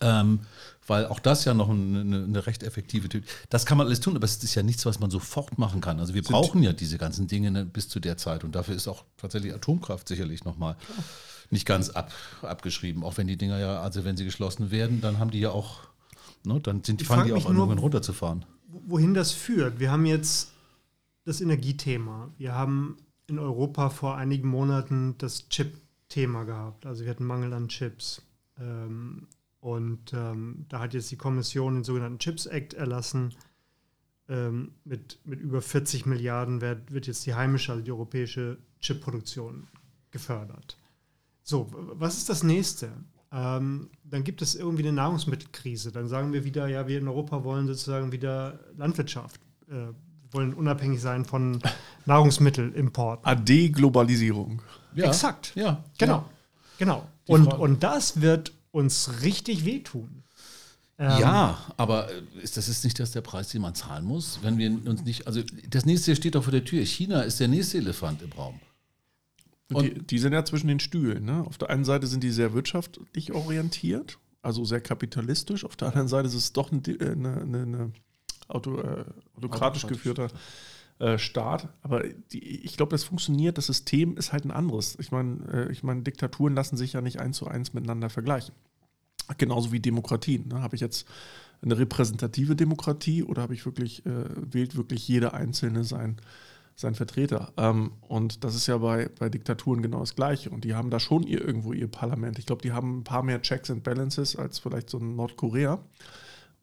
Ähm, weil auch das ja noch eine, eine, recht effektive Tür. Das kann man alles tun, aber es ist ja nichts, was man sofort machen kann. Also wir brauchen ja diese ganzen Dinge ne, bis zu der Zeit und dafür ist auch tatsächlich Atomkraft sicherlich nochmal nicht ganz ab, abgeschrieben. Auch wenn die Dinger ja, also wenn sie geschlossen werden, dann haben die ja auch, ne, dann sind, Ich fangen die auch an, irgendwann runterzufahren. wohin das führt. Wir haben jetzt das Energiethema. Wir haben in Europa vor einigen Monaten das Chip-Thema gehabt. Also wir hatten Mangel an Chips. Ähm, und ähm, da hat jetzt die Kommission den sogenannten Chips Act erlassen. Ähm, mit, mit über 40 Milliarden wird, wird jetzt die heimische, also die europäische Chipproduktion gefördert. So, was ist das nächste? Ähm, dann gibt es irgendwie eine Nahrungsmittelkrise. Dann sagen wir wieder, ja, wir in Europa wollen sozusagen wieder Landwirtschaft, äh, wollen unabhängig sein von Nahrungsmittelimporten. AD-Globalisierung. Ja, Exakt. Ja, Genau, Ja. genau. Die Und, Frage- und das wird uns richtig wehtun. Ähm, Ja, aber äh, ist das ist nicht das der Preis, den man zahlen muss, wenn wir uns nicht, also das nächste steht doch vor der Tür. China ist der nächste Elefant im Raum. Und die, die sind ja zwischen den Stühlen. Ne? Auf der einen Seite sind die sehr wirtschaftlich orientiert, also sehr kapitalistisch. Auf der anderen Seite ist es doch eine, eine, eine, eine auto, äh, autokratisch Autokratisch. geführter äh, Staat. Aber die, ich glaube, das funktioniert. Das System ist halt ein anderes. Ich meine, äh, ich meine, Diktaturen lassen sich ja nicht eins zu eins miteinander vergleichen. Genauso wie Demokratien. Ne? Habe ich jetzt eine repräsentative Demokratie oder habe ich wirklich, äh, wählt wirklich jeder Einzelne sein, sein Vertreter? Ähm, und das ist ja bei, bei Diktaturen genau das Gleiche. Und die haben da schon ihr, irgendwo ihr Parlament. Ich glaube, die haben ein paar mehr Checks and Balances als vielleicht so ein Nordkorea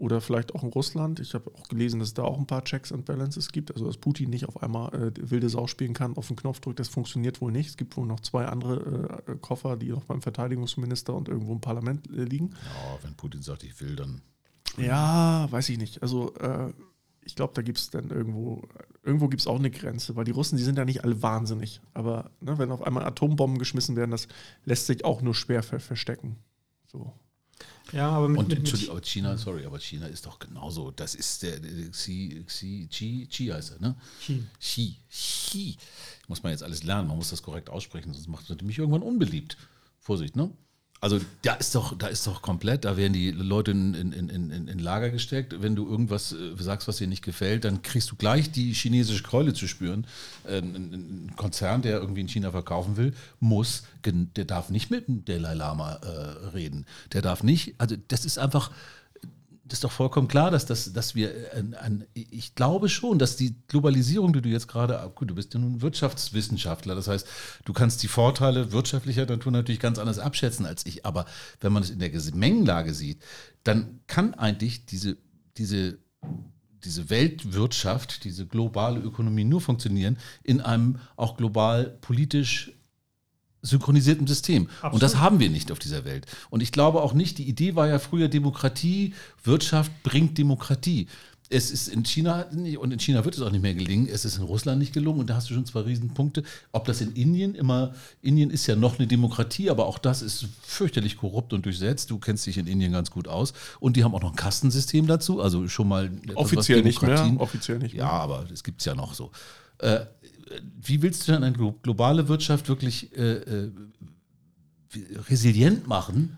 oder vielleicht auch in Russland. Ich habe auch gelesen, dass es da auch ein paar Checks and Balances gibt. Also dass Putin nicht auf einmal äh, wilde Sau spielen kann, auf den Knopf drückt, das funktioniert wohl nicht. Es gibt wohl noch zwei andere äh, Koffer, die noch beim Verteidigungsminister und irgendwo im Parlament äh, liegen. Ja, wenn Putin sagt, ich will, dann. Ja, weiß ich nicht. Also äh, ich glaube, da gibt es dann irgendwo, irgendwo gibt es auch eine Grenze, weil die Russen, die sind ja nicht alle wahnsinnig. Aber ne, wenn auf einmal Atombomben geschmissen werden, das lässt sich auch nur schwer ver verstecken. So. Ja, aber mit, und mit, Entschuldigung, aber China, sorry, aber China ist doch genauso. Das ist der, der Xi, Xi, Xi, Xi heißt er, ne? Xi. Xi. Xi. Muss man jetzt alles lernen, man muss das korrekt aussprechen, sonst macht es mich irgendwann unbeliebt. Vorsicht, ne? Also da ist doch, da ist doch komplett, da werden die Leute in, in, in, in Lager gesteckt. Wenn du irgendwas äh, sagst, was dir nicht gefällt, dann kriegst du gleich die chinesische Keule zu spüren. Äh, ein, ein Konzern, der irgendwie in China verkaufen will, muss, der darf nicht mit dem Dalai Lama äh, reden. Der darf nicht, also das ist einfach, das ist doch vollkommen klar, dass, das, dass wir, an, an, ich glaube schon, dass die Globalisierung, die du jetzt gerade, gut, du bist ja nun Wirtschaftswissenschaftler, das heißt, du kannst die Vorteile wirtschaftlicher Natur natürlich ganz anders abschätzen als ich, aber wenn man es in der Gemengelage sieht, dann kann eigentlich diese, diese, diese Weltwirtschaft, diese globale Ökonomie nur funktionieren in einem auch global politisch synchronisiertem System. Absolut. Und das haben wir nicht auf dieser Welt. Und ich glaube auch nicht, die Idee war ja früher Demokratie, Wirtschaft bringt Demokratie. Es ist in China und in China wird es auch nicht mehr gelingen. Es ist in Russland nicht gelungen und da hast du schon zwei Riesenpunkte. Ob das in Indien immer, Indien ist ja noch eine Demokratie, aber auch das ist fürchterlich korrupt und durchsetzt. Du kennst dich in Indien ganz gut aus. Und die haben auch noch ein Kastensystem dazu, also schon mal offiziell nicht mehr. Offiziell nicht mehr. Ja, aber es gibt es ja noch so. Äh, wie willst du denn eine globale Wirtschaft wirklich äh, äh, resilient machen,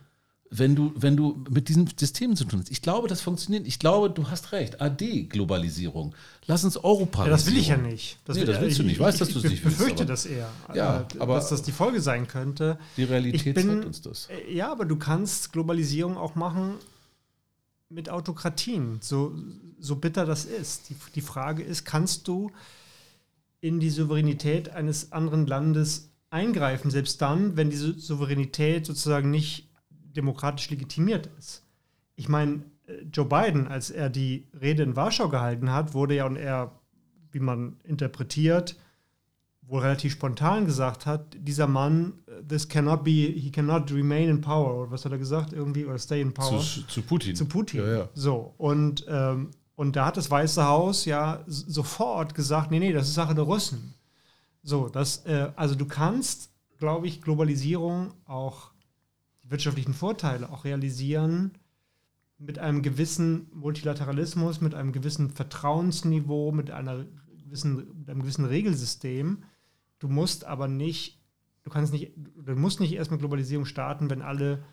wenn du, wenn du mit diesen Systemen zu tun hast? Ich glaube, das funktioniert. Ich glaube, du hast recht. AD-Globalisierung. Lass uns Europa. Ja, das will ich ja nicht. Das, nee, das willst du nicht. Ich weiß, dass du es nicht willst. Ich befürchte das eher. Ja, äh, aber dass das die Folge sein könnte. Die Realität bin, zeigt uns das. Äh, ja, aber du kannst Globalisierung auch machen mit Autokratien, so, so bitter das ist. Die, die Frage ist, kannst du in die Souveränität eines anderen Landes eingreifen, selbst dann, wenn diese Souveränität sozusagen nicht demokratisch legitimiert ist. Ich meine, äh, Joe Biden, als er die Rede in Warschau gehalten hat, wurde ja und er, wie man interpretiert, wohl relativ spontan gesagt hat, dieser Mann, äh, this cannot be, he cannot remain in power, oder was hat er gesagt irgendwie, oder stay in power. Zu, zu Putin. Zu Putin. Ja, ja. So, und ähm, und da hat das Weiße Haus ja sofort gesagt, nee, nee, das ist Sache der Russen. So, das, äh, also du kannst, glaube ich, Globalisierung auch die wirtschaftlichen Vorteile auch realisieren mit einem gewissen Multilateralismus, mit einem gewissen Vertrauensniveau, mit, einer gewissen, mit einem gewissen Regelsystem. Du musst aber nicht, du kannst nicht, du musst nicht erst mit Globalisierung starten, wenn alle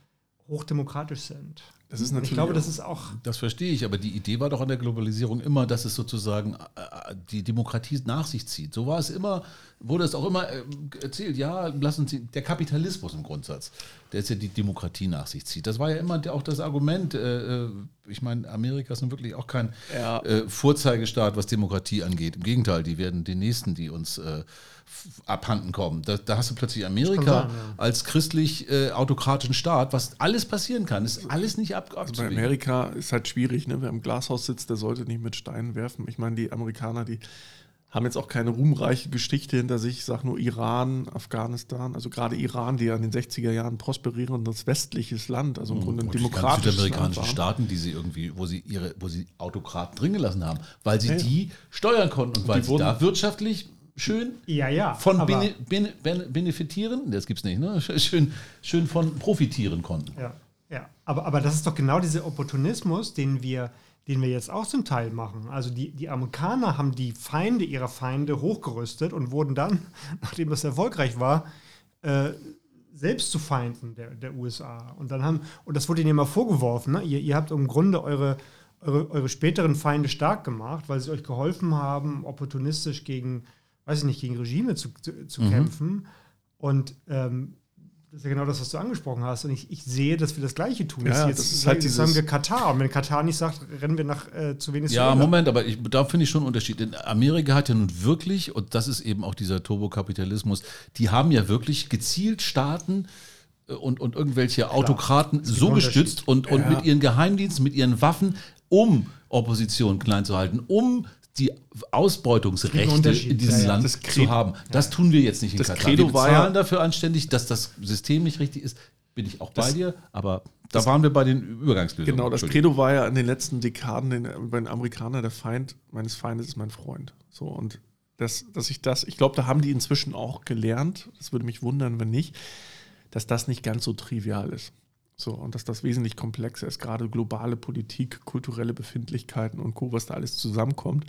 hochdemokratisch sind. Das ist natürlich ich glaube, das ist auch. Das verstehe ich, aber die Idee war doch an der Globalisierung immer, dass es sozusagen äh, die Demokratie nach sich zieht. So war es immer, wurde es auch immer äh, erzählt, ja, lassen Sie, der Kapitalismus im Grundsatz, der jetzt ja die Demokratie nach sich zieht. Das war ja immer auch das Argument. Äh, ich meine, Amerika ist nun wirklich auch kein ja. Vorzeigestaat, was Demokratie angeht. Im Gegenteil, die werden die Nächsten, die uns abhanden kommen. Da, da, hast du plötzlich Amerika sein, ja. als christlich äh, autokratischen Staat, was alles passieren kann. Ist alles nicht ab also Bei Amerika ist halt schwierig, ne? wer im Glashaus sitzt, der sollte nicht mit Steinen werfen. Ich meine, die Amerikaner, die haben jetzt auch keine ruhmreiche Geschichte hinter sich. Ich sage nur Iran, Afghanistan, also gerade Iran, die ja in den 60er Jahren prosperierendes westliches Land, also im Grunde ein demokratisches südamerikanischen Staaten, die sie irgendwie, wo sie ihre, wo sie Autokraten drin gelassen haben, weil sie ja. die steuern konnten und weil die sie da wirtschaftlich schön ja, ja, von bene, bene, bene, benefitieren, das gibt es nicht, ne? schön, schön von profitieren konnten. Ja, ja. Aber, aber das ist doch genau dieser Opportunismus, den wir, den wir jetzt auch zum Teil machen. Also die, die Amerikaner haben die Feinde ihrer Feinde hochgerüstet und wurden dann, nachdem das erfolgreich war, äh, selbst zu Feinden der, der USA. Und dann haben, und das wurde ihnen immer vorgeworfen, ne? ihr, ihr habt im Grunde eure, eure, eure späteren Feinde stark gemacht, weil sie euch geholfen haben, opportunistisch gegen, weiß ich nicht, gegen Regime zu, zu, zu Mhm. kämpfen. Und ähm, das ist ja genau das, was du angesprochen hast. Und ich, ich sehe, dass wir das Gleiche tun. Ja, jetzt, das ist jetzt halt jetzt dieses- sagen wir Katar. Und wenn Katar nicht sagt, rennen wir nach äh, zu Venezuela. Ja, Moment, aber ich, da finde ich schon einen Unterschied. Denn Amerika hat ja nun wirklich, und das ist eben auch dieser Turbokapitalismus, die haben ja wirklich gezielt Staaten äh, und, und irgendwelche Autokraten so gestützt und, und mit ihren Geheimdiensten, mit ihren Waffen, um Opposition klein zu halten, um die Ausbeutungsrechte in diesem Ja, ja. Land zu haben. Das tun wir jetzt nicht in Das Katar. Credo wir war bezahlen ja- dafür anständig, dass das System nicht richtig ist. Bin ich auch bei Das- dir, aber da waren wir bei den Übergangslösungen. Genau, das. Credo war ja in den letzten Dekaden den, bei den Amerikanern, der Feind meines Feindes ist mein Freund. So, und das, dass ich das, ich glaube, da haben die inzwischen auch gelernt, das würde mich wundern, wenn nicht, dass das nicht ganz so trivial ist. So, und dass das wesentlich komplexer ist, gerade globale Politik, kulturelle Befindlichkeiten und Co., was da alles zusammenkommt,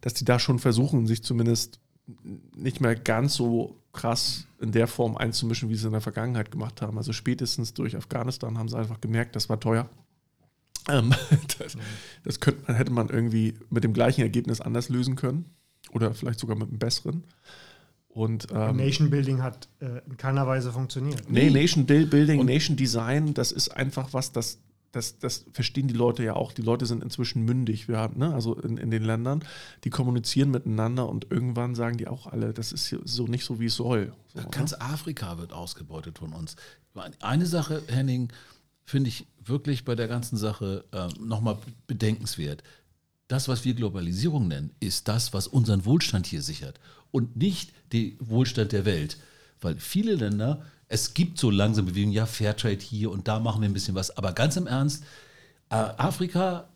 dass die da schon versuchen, sich zumindest nicht mehr ganz so krass in der Form einzumischen, wie sie in der Vergangenheit gemacht haben. Also spätestens durch Afghanistan haben sie einfach gemerkt, das war teuer. Ähm, das das könnte hätte man irgendwie mit dem gleichen Ergebnis anders lösen können oder vielleicht sogar mit einem besseren. Und ähm, Nation Building hat äh, in keiner Weise funktioniert. Nee, Nation Building, Und- Nation Design, das ist einfach was, das, das, das verstehen die Leute ja auch. Die Leute sind inzwischen mündig. Wir haben, ne, also in, in den Ländern, die kommunizieren miteinander und irgendwann sagen die auch alle, das ist hier so nicht so, wie es soll. So, ne? Ganz Afrika wird ausgebeutet von uns. Eine Sache, Henning, finde ich wirklich bei der ganzen Sache äh, nochmal bedenkenswert. Das, was wir Globalisierung nennen, ist das, was unseren Wohlstand hier sichert und nicht den Wohlstand der Welt. Weil viele Länder, es gibt so langsam Bewegungen, ja, Fairtrade hier und da machen wir ein bisschen was, aber ganz im Ernst, äh, Afrika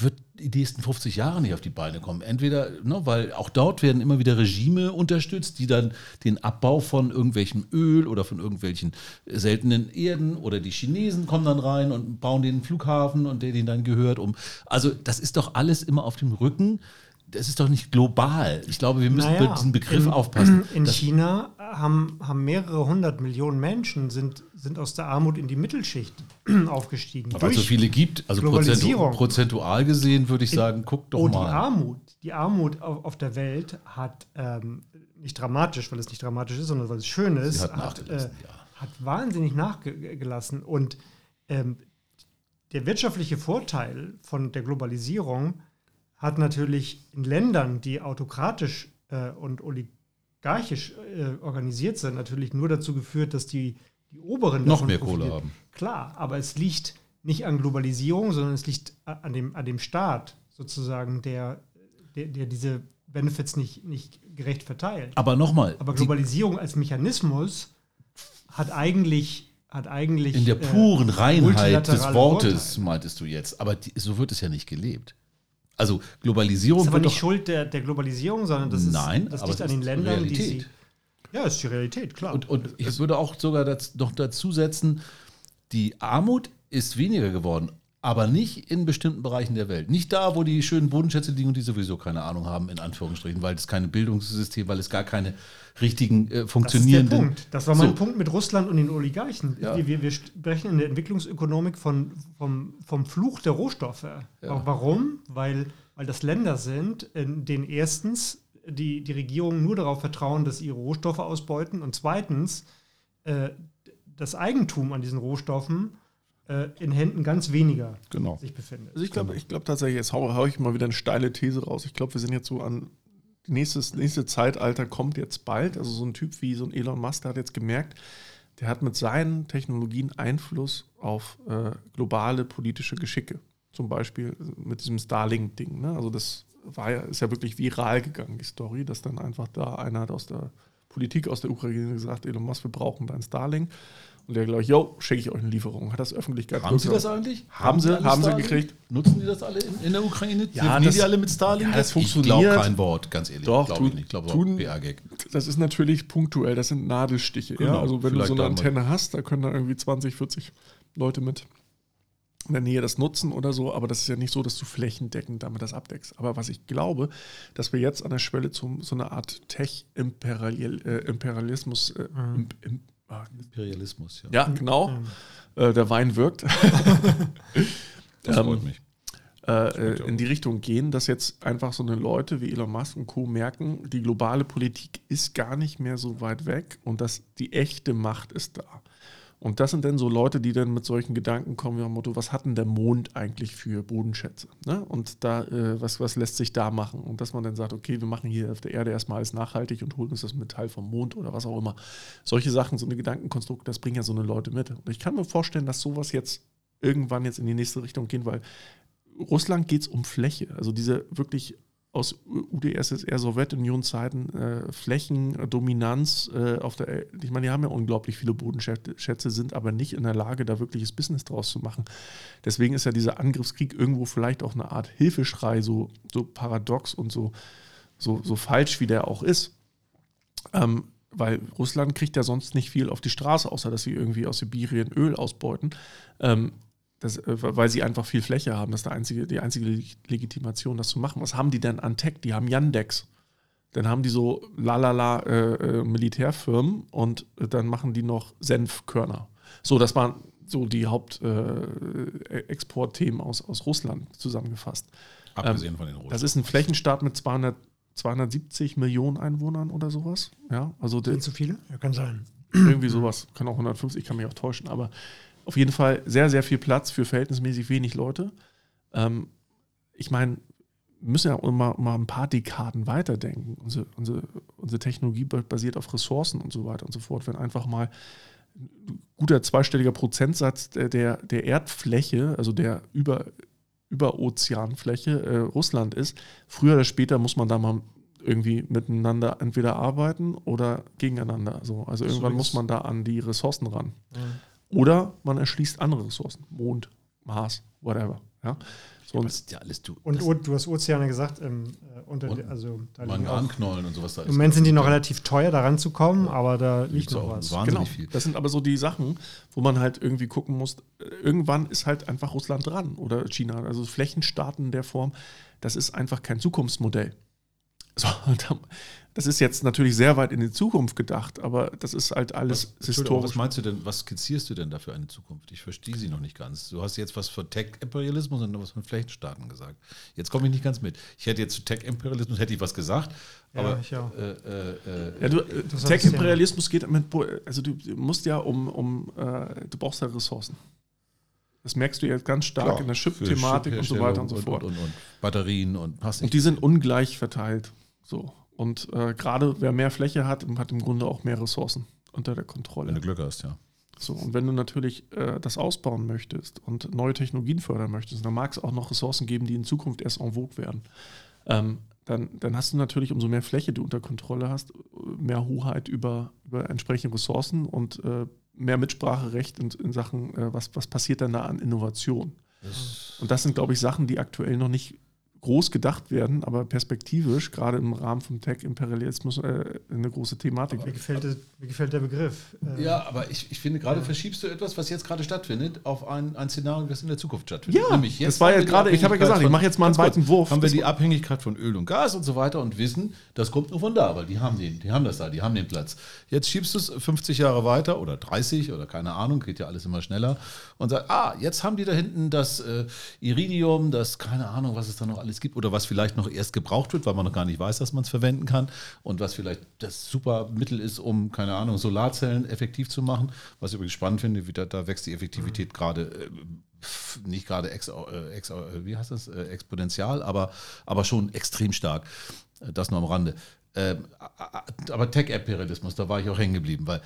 wird die nächsten 50 Jahre nicht auf die Beine kommen. Entweder, ne, weil auch dort werden immer wieder Regime unterstützt, die dann den Abbau von irgendwelchem Öl oder von irgendwelchen seltenen Erden oder die Chinesen kommen dann rein und bauen den Flughafen und der denen dann gehört um. Also das ist doch alles immer auf dem Rücken. Das ist doch nicht global. Ich glaube, wir müssen Naja, bei diesem Begriff in, aufpassen. In China haben, haben mehrere hundert Millionen Menschen sind, sind aus der Armut in die Mittelschicht aufgestiegen. weil es so viele gibt, also prozentu prozentual gesehen würde ich sagen, guck doch oh, die mal. Armut, die Armut auf, auf der Welt hat ähm, nicht dramatisch, weil es nicht dramatisch ist, sondern weil es schön ist, hat hat, äh, ja. hat wahnsinnig nachgelassen. Und ähm, der wirtschaftliche Vorteil von der Globalisierung hat natürlich in Ländern, die autokratisch äh, und oligarchisch äh, organisiert sind, natürlich nur dazu geführt, dass die, die Oberen Noch mehr Kohle haben. Klar, aber es liegt nicht an Globalisierung, sondern es liegt a- an dem, an dem Staat sozusagen, der, der, der diese Benefits nicht, nicht gerecht verteilt. Aber nochmal, Aber Globalisierung als Mechanismus hat eigentlich, hat eigentlich In der äh, puren Reinheit des Wortes, Vorteile. meintest du jetzt. Aber die, so wird es ja nicht gelebt. Also Globalisierung ist aber nicht Schuld der, der Globalisierung, sondern das ist Nein, das liegt an den Ländern, die Realität. sie. Ja, ist die Realität, klar. Und, und ich würde auch sogar das, noch dazu setzen, die Armut ist weniger geworden, aber nicht in bestimmten Bereichen der Welt. Nicht da, wo die schönen Bodenschätze liegen und die sowieso keine Ahnung haben, in Anführungsstrichen, weil es keine Bildungssystem, weil es gar keine richtigen äh, Das ist der funktionierenden... Punkt. Das war mein So. Punkt mit Russland und den Oligarchen. Ja. Wir, wir, sprechen in der Entwicklungsökonomik von, vom, vom Fluch der Rohstoffe. Warum? Weil, weil das Länder sind, in denen erstens die, die Regierungen nur darauf vertrauen, dass sie ihre Rohstoffe ausbeuten und zweitens äh, das Eigentum an diesen Rohstoffen in Händen ganz weniger Genau. sich befindet. Also ich glaube ich glaub tatsächlich, jetzt hau, hau ich mal wieder eine steile These raus. Ich glaube, wir sind jetzt so an nächstes nächste Zeitalter kommt jetzt bald. Also so ein Typ wie so ein Elon Musk, der hat jetzt gemerkt, der hat mit seinen Technologien Einfluss auf äh, globale politische Geschicke. Zum Beispiel mit diesem Starlink-Ding. Ne? Also das war ja, ist ja wirklich viral gegangen, die Story, dass dann einfach da einer hat aus der Politik aus der Ukraine gesagt, Elon Musk, wir brauchen dein Starlink. Und der gleich, yo, schicke ich euch eine Lieferung. Hat das Öffentlichkeit Haben Sie das eigentlich? Haben sie, haben sie gekriegt. Nutzen die das alle in, in der Ukraine? Ja, das- die alle mit Starlink? ja, das Ich funktioniert. glaube kein Wort, ganz ehrlich. Doch, glaube ich tun- nicht. Ich glaube, tun-. Das ist natürlich punktuell, das sind Nadelstiche. Genau, ja? Also wenn du so eine Antenne hast, da können da irgendwie 20, 40 Leute mit in der Nähe das nutzen oder so, aber das ist ja nicht so, dass du flächendeckend damit das abdeckst. Aber was ich glaube, dass wir jetzt an der Schwelle zu so einer Art Tech-Imperialismus, äh, im, im, ah, Imperialismus, ja. ja, genau, äh, der Wein wirkt. Das Ähm, freut mich. äh, in die Richtung gehen, dass jetzt einfach so eine Leute wie Elon Musk und Co. merken, die globale Politik ist gar nicht mehr so weit weg und dass die echte Macht ist da. Und das sind dann so Leute, die dann mit solchen Gedanken kommen, wie am Motto, was hat denn der Mond eigentlich für Bodenschätze? Ne? Und da, äh, was, was lässt sich da machen? Und dass man dann sagt, okay, wir machen hier auf der Erde erstmal alles nachhaltig und holen uns das Metall vom Mond oder was auch immer. Solche Sachen, so eine Gedankenkonstrukte, das bringen ja so eine Leute mit. Und ich kann mir vorstellen, dass sowas jetzt irgendwann jetzt in die nächste Richtung gehen, weil Russland geht es um Fläche. Also diese wirklich aus UdSSR, Sowjetunion-Zeiten, äh, Flächendominanz äh, auf der, ich meine, die haben ja unglaublich viele Bodenschätze, sind aber nicht in der Lage, da wirkliches Business draus zu machen. Deswegen ist ja dieser Angriffskrieg irgendwo vielleicht auch eine Art Hilfeschrei, so, so paradox und so, so, so falsch, wie der auch ist. Ähm, weil Russland kriegt ja sonst nicht viel auf die Straße, außer dass sie irgendwie aus Sibirien Öl ausbeuten. Ähm, das, äh, weil sie einfach viel Fläche haben. Das ist der einzige, die einzige Legitimation, das zu machen. Was haben die denn an Tech? Die haben Yandex. Dann haben die so lalala äh, äh, Militärfirmen und äh, dann machen die noch Senfkörner. So, das waren so die Hauptexportthemen äh, aus, aus Russland zusammengefasst. Abgesehen ähm, von den Russen. Das ist ein Flächenstaat mit 200, 270 Millionen Einwohnern oder sowas. Ja, also Sind zu viele? Ja, kann sein. Irgendwie sowas. Kann auch 150, ich kann mich auch täuschen. Aber auf jeden Fall sehr, sehr viel Platz für verhältnismäßig wenig Leute. Ähm, ich meine, wir müssen ja mal, mal ein paar Dekaden weiterdenken. Unsere, unsere, unsere Technologie basiert auf Ressourcen und so weiter und so fort. Wenn einfach mal ein guter zweistelliger Prozentsatz der, der Erdfläche, also der über, Überozeanfläche äh, Russland ist, früher oder später muss man da mal irgendwie miteinander entweder arbeiten oder gegeneinander. Also, also irgendwann muss man da an die Ressourcen ran. Mhm. Oder man erschließt andere Ressourcen. Mond, Mars, whatever. Ja? So ja, ja alles du. Und, und, du hast Ozeane gesagt, ähm, äh, unter, und also da Manganknollen und sowas da Im Moment sind die noch relativ teuer, da ranzukommen, ja. aber da liegt noch was. Genau. Viel. Das sind aber so die Sachen, wo man halt irgendwie gucken muss. Irgendwann ist halt einfach Russland dran oder China. Also Flächenstaaten in der Form, das ist einfach kein Zukunftsmodell. So, das ist jetzt natürlich sehr weit in die Zukunft gedacht, aber das ist halt alles was, historisch. Was meinst du denn, was skizzierst du denn da für eine Zukunft? Ich verstehe sie noch nicht ganz. Du hast jetzt was von Tech-Imperialismus und was von Flächenstaaten gesagt. Jetzt komme ich nicht ganz mit. Ich hätte jetzt zu Tech-Imperialismus hätte ich was gesagt, ja, aber ich auch. Äh, äh, äh ja, Tech-Imperialismus geht mit, also du musst ja um, um äh, du brauchst ja Ressourcen. Das merkst du jetzt ganz stark Klar, in der Chip-Thematik und so weiter und so fort. Und, und, und Batterien und Und die sind ungleich verteilt. So. Und äh, gerade wer mehr Fläche hat, hat im Grunde auch mehr Ressourcen unter der Kontrolle. Wenn du Glück hast, ja. So, und wenn du natürlich äh, das ausbauen möchtest und neue Technologien fördern möchtest, dann mag es auch noch Ressourcen geben, die in Zukunft erst en vogue werden. Ähm, dann, dann hast du natürlich, umso mehr Fläche du unter Kontrolle hast, mehr Hoheit über, über entsprechende Ressourcen und äh, mehr Mitspracherecht in, in Sachen, äh, was, was passiert dann da an Innovation. Das und das sind, glaube ich, Sachen, die aktuell noch nicht groß gedacht werden, aber perspektivisch, gerade im Rahmen vom Tech-Imperialismus, äh, eine große Thematik. Mir gefällt, mir gefällt der Begriff. Äh, ja, aber ich, ich finde, gerade ja. verschiebst du etwas, was jetzt gerade stattfindet, auf ein, ein Szenario, das in der Zukunft stattfindet. Ja, Nämlich jetzt das war ja gerade, ich habe ja gesagt, ich mache jetzt mal einen zweiten Wurf. Haben wir die Abhängigkeit von Öl und Gas und so weiter und wissen, das kommt nur von da, weil die haben, den, die haben das da, die haben den Platz. Jetzt schiebst du es 50 Jahre weiter oder 30 oder keine Ahnung, geht ja alles immer schneller und sagst, ah, jetzt haben die da hinten das äh, Iridium, das, keine Ahnung, was es da noch alles gibt oder was vielleicht noch erst gebraucht wird, weil man noch gar nicht weiß, dass man es verwenden kann und was vielleicht das super Mittel ist, um, keine Ahnung, Solarzellen effektiv zu machen. Was ich übrigens spannend finde, da, da wächst die Effektivität mhm. gerade äh, nicht gerade ex, äh, ex, äh, wie heißt das, exponentiell, aber, aber schon extrem stark. Das nur am Rande. Ähm, aber Tech-Imperialismus, da war ich auch hängen geblieben, weil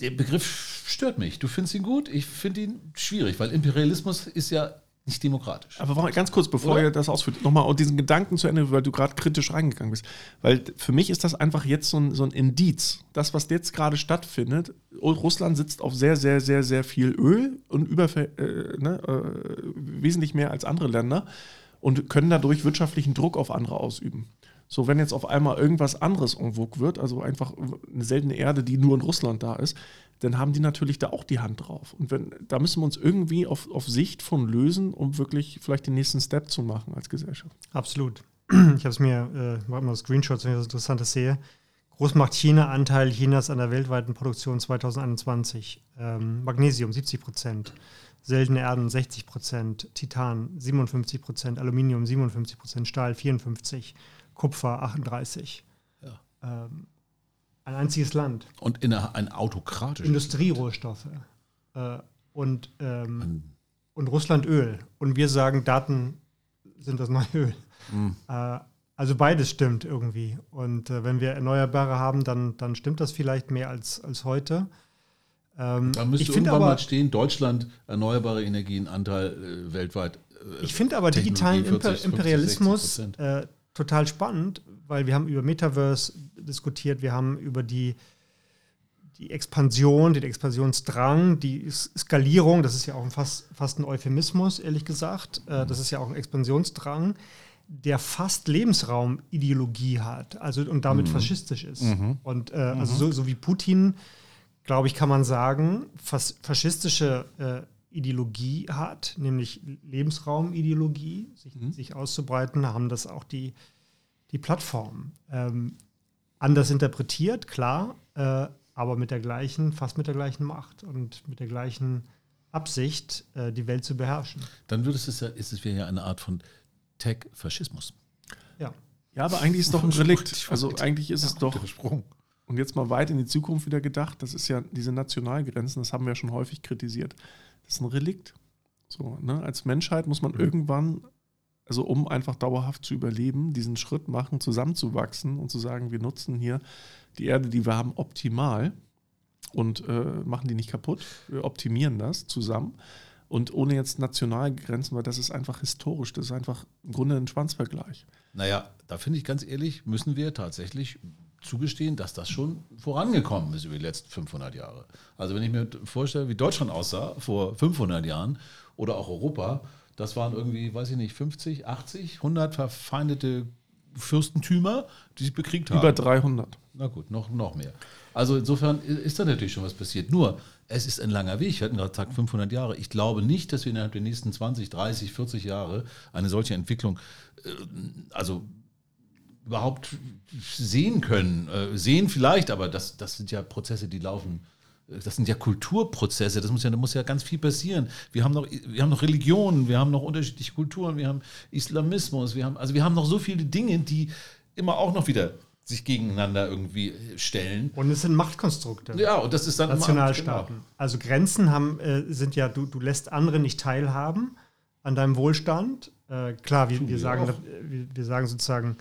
der Begriff stört mich. Du findest ihn gut, ich finde ihn schwierig, weil Imperialismus ist ja nicht demokratisch. Aber ganz kurz, bevor Oder? ihr das ausführt, nochmal diesen Gedanken zu Ende, weil du gerade kritisch reingegangen bist. Weil für mich ist das einfach jetzt so ein, so ein Indiz. Das, was jetzt gerade stattfindet, Russland sitzt auf sehr, sehr, sehr, sehr viel Öl und über, äh, ne, äh, wesentlich mehr als andere Länder und können dadurch wirtschaftlichen Druck auf andere ausüben. So, wenn jetzt auf einmal irgendwas anderes en vogue wird, also einfach eine seltene Erde, die nur in Russland da ist, dann haben die natürlich da auch die Hand drauf. Und wenn, da müssen wir uns irgendwie auf, auf Sicht von lösen, um wirklich vielleicht den nächsten Step zu machen als Gesellschaft. Absolut. Ich habe es mir, äh, mal Screenshots, wenn ich das Interessantes sehe. Großmacht China, Anteil Chinas an der weltweiten Produktion 2021. Ähm, Magnesium 70 Prozent. seltene Erden 60 Prozent, Titan 57 Prozent, Aluminium 57 Prozent, Stahl 54, Kupfer 38. Ja. Ähm, ein einziges Land. Und in ein autokratisches Industrierohstoffe. Äh, und, ähm, und Russland Öl. Und wir sagen, Daten sind das neue Öl. Mhm. Äh, also beides stimmt irgendwie. Und äh, wenn wir Erneuerbare haben, dann, dann stimmt das vielleicht mehr als, als heute. Ähm, da müsste ich irgendwann aber, mal stehen, Deutschland erneuerbare Energienanteil äh, weltweit. Äh, ich finde aber digitalen 40, Imperialismus 50, total spannend, weil wir haben über Metaverse diskutiert, wir haben über die, die Expansion, den Expansionsdrang, die Skalierung, das ist ja auch fast, fast ein Euphemismus, ehrlich gesagt. Äh, das ist ja auch ein Expansionsdrang, der fast Lebensraumideologie hat, also und damit mhm. faschistisch ist. Mhm. Und äh, also mhm. so, so, wie Putin, glaube ich, kann man sagen, fas faschistische äh, Ideologie hat, nämlich Lebensraumideologie, sich, mhm. sich auszubreiten, haben das auch die, die Plattformen. Ähm, anders interpretiert, klar, äh, aber mit der gleichen, fast mit der gleichen Macht und mit der gleichen Absicht, äh, die Welt zu beherrschen. Dann würde es ja, ist es ja eine Art von Tech-Faschismus. Ja. Ja, aber eigentlich ist es doch ein Relikt. Also eigentlich ist ja, es doch. Und jetzt mal weit in die Zukunft wieder gedacht, das ist ja diese Nationalgrenzen, das haben wir ja schon häufig kritisiert. Das ist ein Relikt. So, ne? Als Menschheit muss man mhm. irgendwann also um einfach dauerhaft zu überleben, diesen Schritt machen, zusammenzuwachsen und zu sagen, wir nutzen hier die Erde, die wir haben, optimal und äh, machen die nicht kaputt. Wir optimieren das zusammen. Und ohne jetzt nationale Grenzen, weil das ist einfach historisch, das ist einfach im Grunde ein Schwanzvergleich. Naja, da finde ich ganz ehrlich, müssen wir tatsächlich zugestehen, dass das schon vorangekommen ist über die letzten 500 Jahre. Also wenn ich mir vorstelle, wie Deutschland aussah vor 500 Jahren oder auch Europa, das waren irgendwie, weiß ich nicht, 50, 80, 100 verfeindete Fürstentümer, die sich bekriegt haben. Über 300. Na gut, noch, noch mehr. Also insofern ist da natürlich schon was passiert. Nur, es ist ein langer Weg. Wir hatten gerade gesagt 500 Jahre. Ich glaube nicht, dass wir innerhalb der nächsten 20, 30, 40 Jahre eine solche Entwicklung, äh, also überhaupt sehen können. Äh, sehen vielleicht, aber das, das sind ja Prozesse, die laufen das sind ja Kulturprozesse, das muss ja, da muss ja ganz viel passieren. Wir haben noch, wir haben noch Religionen, wir haben noch unterschiedliche Kulturen, wir haben Islamismus, wir haben, also wir haben noch so viele Dinge, die immer auch noch wieder sich gegeneinander irgendwie stellen. Und es sind Machtkonstrukte. Ja, und das ist dann Nationalstaaten. Genau. Also Grenzen haben, äh, sind ja, du, du lässt andere nicht teilhaben an deinem Wohlstand. Äh, klar, wir, wir sagen, wir, wir sagen sozusagen,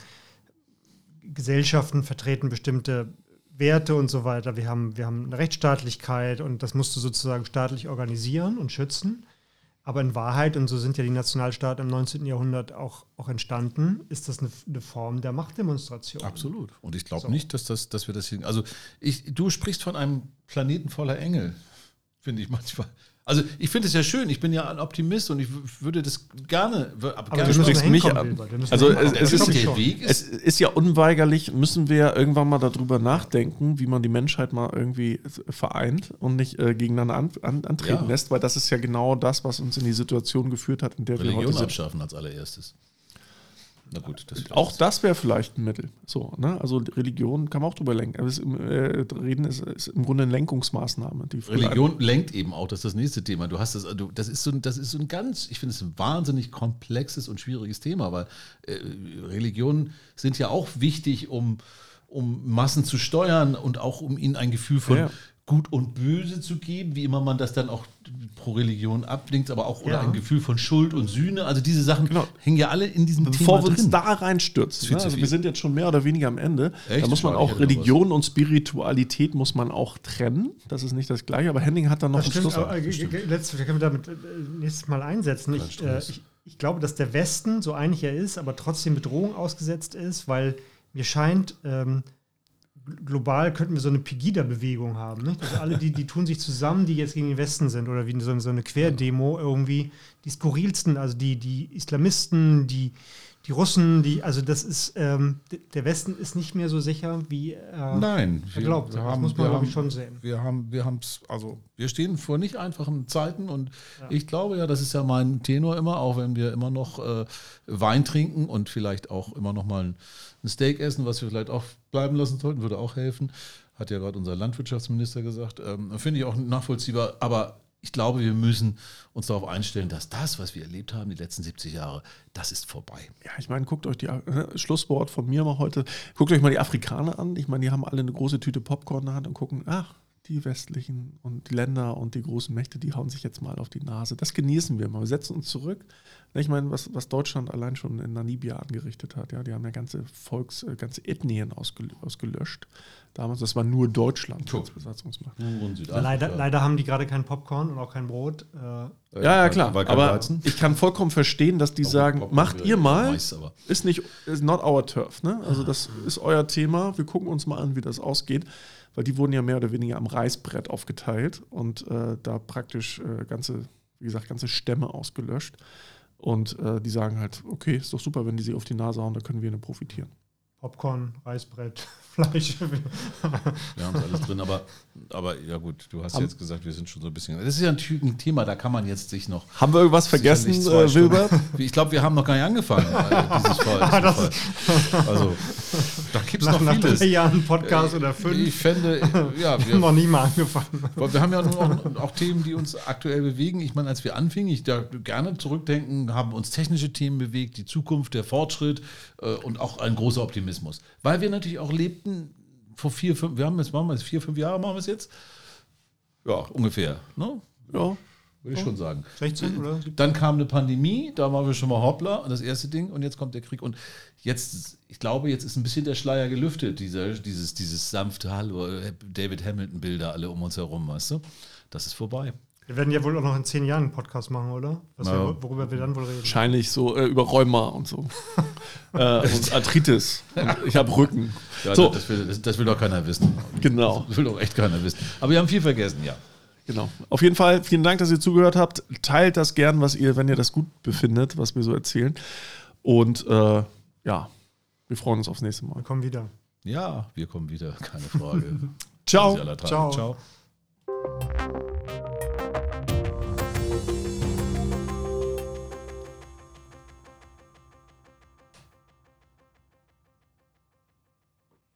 Gesellschaften vertreten bestimmte Werte und so weiter. Wir haben, wir haben eine Rechtsstaatlichkeit und das musst du sozusagen staatlich organisieren und schützen. Aber in Wahrheit, und so sind ja die Nationalstaaten im 19. Jahrhundert auch, auch entstanden, ist das eine, eine Form der Machtdemonstration. Absolut. Und ich glaube so. nicht, dass, das, dass wir das hier. Also ich, du sprichst von einem Planeten voller Engel, finde ich manchmal. Also ich finde es ja schön, ich bin ja ein Optimist und ich würde das gerne. Aber gerne du sprichst mich an. Also es, es, ist, es, ist, ja unweigerlich, müssen wir irgendwann mal darüber nachdenken, wie man die Menschheit mal irgendwie vereint und nicht äh, gegeneinander an, an, antreten ja. lässt, weil das ist ja genau das, was uns in die Situation geführt hat, in der Religion wir heute sind. abschaffen als allererstes. Na gut, das auch das wäre vielleicht ein Mittel. So, ne? Also Religion kann man auch drüber lenken. Aber im, äh, Reden ist, ist, im Grunde eine Lenkungsmaßnahme. Religion lenkt eben auch, das ist das nächste Thema. Du hast das, du, das ist so, das ist so ein ganz, ich finde es ein wahnsinnig komplexes und schwieriges Thema, weil äh, Religionen sind ja auch wichtig, um um Massen zu steuern und auch um ihnen ein Gefühl von ja. Gut und Böse zu geben, wie immer man das dann auch pro Religion ablinkt, aber auch oder ja. ein Gefühl von Schuld und Sühne. Also diese Sachen genau. hängen ja alle in diesem Bevor Thema wir uns da reinstürzen, ne? also wir sind jetzt schon mehr oder weniger am Ende. Echt? Da muss man auch Religion und Spiritualität muss man auch trennen. Das ist nicht das Gleiche, aber Henning hat da noch das einen Schluss. Äh, letztes, können wir damit äh, nächstes Mal einsetzen. Ich, äh, ich, ich glaube, dass der Westen, so einig er ist, aber trotzdem Bedrohung ausgesetzt ist, weil mir scheint, ähm, global könnten wir so eine Pegida-Bewegung haben. Nicht? Also alle, die, die tun sich zusammen, die jetzt gegen den Westen sind oder wie so, so eine Querdemo irgendwie. Die skurrilsten, also die, die Islamisten, die, die Russen, die, also das ist, ähm, der Westen ist nicht mehr so sicher, wie er, Nein, er glaubt. Wir, das haben, muss man, glaube ich, schon sehen. Wir haben, wir haben es, also wir stehen vor nicht einfachen Zeiten und ja. ich glaube ja, das ist ja mein Tenor immer, auch wenn wir immer noch äh, Wein trinken und vielleicht auch immer noch mal ein, ein Steak essen, was wir vielleicht auch bleiben lassen sollten, würde auch helfen. Hat ja gerade unser Landwirtschaftsminister gesagt. Ähm, Finde ich auch nachvollziehbar, aber ich glaube, wir müssen uns darauf einstellen, dass das, was wir erlebt haben, die letzten 70 Jahre, das ist vorbei. Ja, ich meine, guckt euch die äh, Schlusswort von mir mal heute, guckt euch mal die Afrikaner an. Ich meine, die haben alle eine große Tüte Popcorn in der Hand und gucken, ach, die westlichen und die Länder und die großen Mächte, die hauen sich jetzt mal auf die Nase. Das genießen wir mal. Wir setzen uns zurück. Ich meine, was, was Deutschland allein schon in Namibia angerichtet hat, ja, die haben ja ganze Volks-, äh, ganze Ethnien ausgel ausgelöscht. Damals, das war nur Deutschland als Besatzungsmacht. Leider, leider haben die gerade kein Popcorn und auch kein Brot. Äh, ja, ja, klar. Aber Weizen. ich kann vollkommen verstehen, dass die auch sagen, macht ihr mal, Mais, ist nicht, is not our turf. Ne? Also das ist euer Thema. Wir gucken uns mal an, wie das ausgeht. Weil die wurden ja mehr oder weniger am Reißbrett aufgeteilt und äh, da praktisch äh, ganze, wie gesagt, ganze Stämme ausgelöscht. Und äh, die sagen halt, okay, ist doch super, wenn die sie auf die Nase hauen, da können wir nur profitieren. Popcorn, Reißbrett, Fleisch. wir haben alles drin, aber, aber ja gut, du hast Am jetzt gesagt, wir sind schon so ein bisschen. Das ist ja ein Thema, da kann man jetzt sich noch. Haben wir irgendwas vergessen, äh, Wilbert? Ich glaube, wir haben noch gar nicht angefangen. Äh, Fall. Also, da gibt es noch nach vieles. drei Jahren Podcast oder fünf. Ich fände, ja, wir haben noch nie mal angefangen. Wir haben ja auch, auch Themen, die uns aktuell bewegen. Ich meine, als wir anfingen, ich da gerne zurückdenken, haben uns technische Themen bewegt, die Zukunft, der Fortschritt äh, und auch ein großer Optimismus. Weil wir natürlich auch lebten vor vier, fünf, wir haben jetzt, machen wir es vier, fünf Jahre, machen wir es jetzt? Ja, ungefähr. Ne? Ja, würde ich schon sagen. 16 oder? Dann kam eine Pandemie, da waren wir schon mal hoppla, das erste Ding, und jetzt kommt der Krieg. Und jetzt, ich glaube, jetzt ist ein bisschen der Schleier gelüftet, dieser, dieses, dieses sanfte Hallo, David Hamilton-Bilder alle um uns herum, weißt du? Das ist vorbei. Wir werden ja wohl auch noch in zehn Jahren einen Podcast machen, oder? Ja. Wir, worüber wir dann wohl reden. Wahrscheinlich so äh, über Rheuma und so. äh, und Arthritis. Und ich habe Rücken. Ja, so. das, will, das, das, will doch keiner wissen. Genau. Das will doch echt keiner wissen. Aber wir haben viel vergessen, ja. Genau. Auf jeden Fall vielen Dank, dass ihr zugehört habt. Teilt das gern, was ihr, wenn ihr das gut befindet, was wir so erzählen. Und äh, ja, wir freuen uns aufs nächste Mal. Wir kommen wieder. Ja, wir kommen wieder, keine Frage. Ciao. Ciao. Ciao.